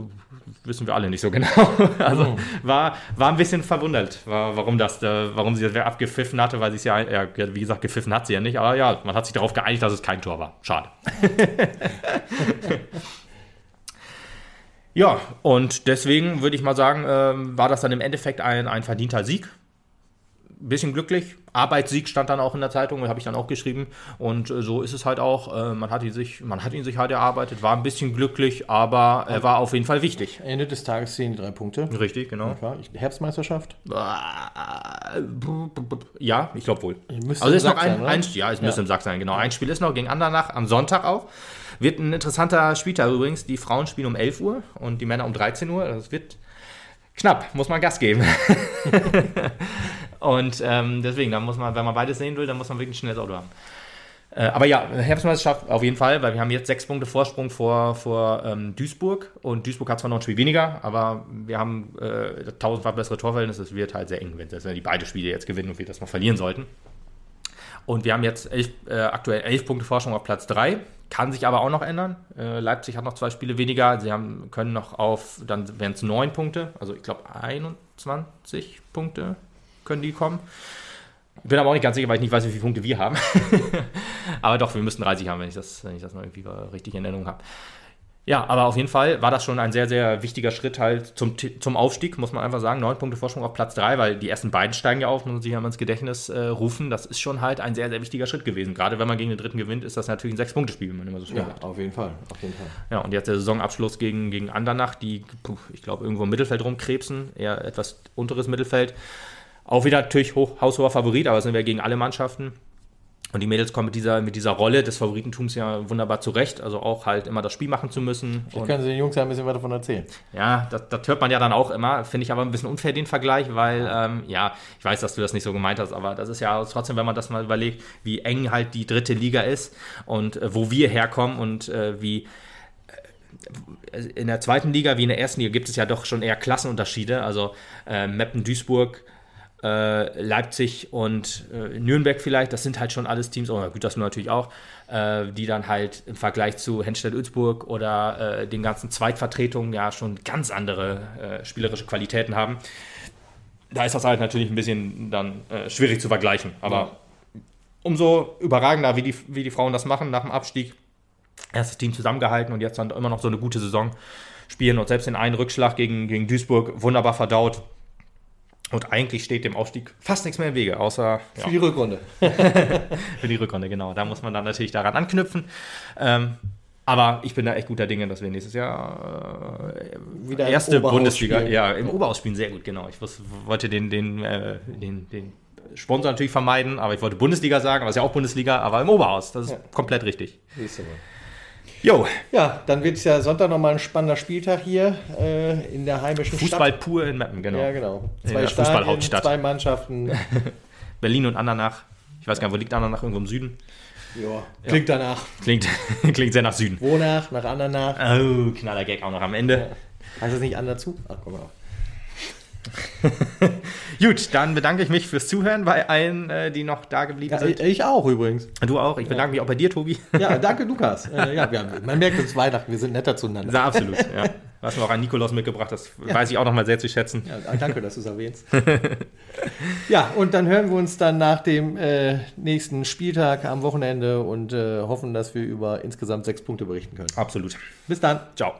wissen wir alle nicht so genau. also oh. war, war ein bisschen verwundert, warum das, warum sie das abgepfiffen hatte, weil sie es ja, ja, wie gesagt, gepfiffen hat sie ja nicht. Aber ja, man hat sich darauf geeinigt, dass es kein Tor war. Schade. Ja, und deswegen würde ich mal sagen, äh, war das dann im Endeffekt ein, ein verdienter Sieg. Bisschen glücklich. Arbeitssieg stand dann auch in der Zeitung, habe ich dann auch geschrieben. Und äh, so ist es halt auch. Äh, man, hat ihn sich, man hat ihn sich halt erarbeitet, war ein bisschen glücklich, aber er war auf jeden Fall wichtig. Ende des Tages sehen die drei Punkte. Richtig, genau. Ja, Herbstmeisterschaft? Ja, ich glaube wohl. Müsste also ist noch ein, sein, ein, ja, es ja. müsste im Sack sein, genau. Ein Spiel ist noch gegen Andernach am Sonntag auch. Wird ein interessanter Spieltag übrigens. Die Frauen spielen um 11 Uhr und die Männer um 13 Uhr. Das wird knapp, muss man Gas geben. und ähm, deswegen, da muss man, wenn man beides sehen will, dann muss man wirklich ein schnelles Auto haben. Äh, aber ja, Herbstmeisterschaft auf jeden Fall, weil wir haben jetzt sechs Punkte Vorsprung vor, vor ähm, Duisburg und Duisburg hat zwar noch ein Spiel weniger, aber wir haben äh, tausendfach bessere Torverhältnisse. Es wird halt sehr eng, wenn, wenn die beide Spiele jetzt gewinnen und wir das noch verlieren sollten. Und wir haben jetzt elf, äh, aktuell elf Punkte Forschung auf Platz 3. Kann sich aber auch noch ändern. Äh, Leipzig hat noch zwei Spiele weniger. Sie haben, können noch auf, dann wären es neun Punkte. Also ich glaube 21 Punkte können die kommen. Bin aber auch nicht ganz sicher, weil ich nicht weiß, wie viele Punkte wir haben. aber doch, wir müssten 30 haben, wenn ich das, wenn ich das noch irgendwie richtig in Erinnerung habe. Ja, aber auf jeden Fall war das schon ein sehr, sehr wichtiger Schritt halt zum, zum Aufstieg, muss man einfach sagen. Neun Punkte Vorsprung auf Platz drei, weil die ersten beiden steigen ja auf, muss man sich ja mal ins Gedächtnis äh, rufen. Das ist schon halt ein sehr, sehr wichtiger Schritt gewesen. Gerade wenn man gegen den dritten gewinnt, ist das natürlich ein Sechs-Punkte-Spiel, wie man immer so schön ja, sagt. auf jeden Fall, auf jeden Fall. Ja, und jetzt der Saisonabschluss gegen, gegen Andernach, die, ich glaube, irgendwo im Mittelfeld rumkrebsen, eher etwas unteres Mittelfeld. Auch wieder natürlich hoch, haushoher Favorit, aber sind wir gegen alle Mannschaften. Und die Mädels kommen mit dieser, mit dieser Rolle des Favoritentums ja wunderbar zurecht. Also auch halt immer das Spiel machen zu müssen. Vielleicht können Sie den Jungs ja ein bisschen weiter davon erzählen. Ja, das, das hört man ja dann auch immer. Finde ich aber ein bisschen unfair den Vergleich, weil, ähm, ja, ich weiß, dass du das nicht so gemeint hast, aber das ist ja trotzdem, wenn man das mal überlegt, wie eng halt die dritte Liga ist und äh, wo wir herkommen und äh, wie äh, in der zweiten Liga wie in der ersten Liga gibt es ja doch schon eher Klassenunterschiede. Also äh, Meppen, Duisburg, äh, Leipzig und äh, Nürnberg vielleicht, das sind halt schon alles Teams, oder gut, das nur natürlich auch, äh, die dann halt im Vergleich zu Henstedt-Ulzburg oder äh, den ganzen Zweitvertretungen ja schon ganz andere äh, spielerische Qualitäten haben. Da ist das halt natürlich ein bisschen dann äh, schwierig zu vergleichen. Aber ja. umso überragender, wie die, wie die Frauen das machen nach dem Abstieg. Erstes Team zusammengehalten und jetzt dann immer noch so eine gute Saison spielen und selbst den einen Rückschlag gegen, gegen Duisburg wunderbar verdaut und eigentlich steht dem Aufstieg fast nichts mehr im Wege, außer. Ja. Für die Rückrunde. Für die Rückrunde, genau. Da muss man dann natürlich daran anknüpfen. Ähm, aber ich bin da echt guter Dinge, dass wir nächstes Jahr äh, wieder erste Bundesliga, ja, im Oberaus spielen, sehr gut, genau. Ich wusste, wollte den, den, äh, den, den Sponsor natürlich vermeiden, aber ich wollte Bundesliga sagen, aber es ist ja auch Bundesliga, aber im Oberhaus. Das ist Ja. komplett richtig. Du mal. Jo, Ja, dann wird es ja Sonntag nochmal ein spannender Spieltag hier äh, in der heimischen Fußball pur in Mappen, genau. Stadt. Ja, genau. Zwei Stadien, Fußballhauptstadt. zwei Mannschaften. Berlin und Andernach. Ich weiß gar nicht, wo liegt Andernach? Irgendwo im Süden. ja, klingt danach. Klingt, klingt sehr nach Süden. Wonach, nach Andernach. Oh, knaller Gag auch noch am Ende. Heißt das nicht Anderzu? Ach, komm mal. Gut, dann bedanke ich mich fürs Zuhören bei allen, äh, die noch da geblieben Ja, sind. ich, auch übrigens. Du auch. Ich bedanke mich auch bei dir, Tobi. Ja, danke Lukas. Äh, ja, wir, haben- man merkt uns Weihnachten, wir sind netter zueinander. Ja, absolut. Ja. Du hast mir auch einen Nikolaus mitgebracht, das weiß ich auch nochmal sehr zu schätzen. Ja, danke, dass du es erwähnst. ja, und dann hören wir uns dann nach dem äh, nächsten Spieltag am Wochenende und äh, hoffen, dass wir über insgesamt sechs Punkte berichten können. Absolut. Bis dann. Ciao.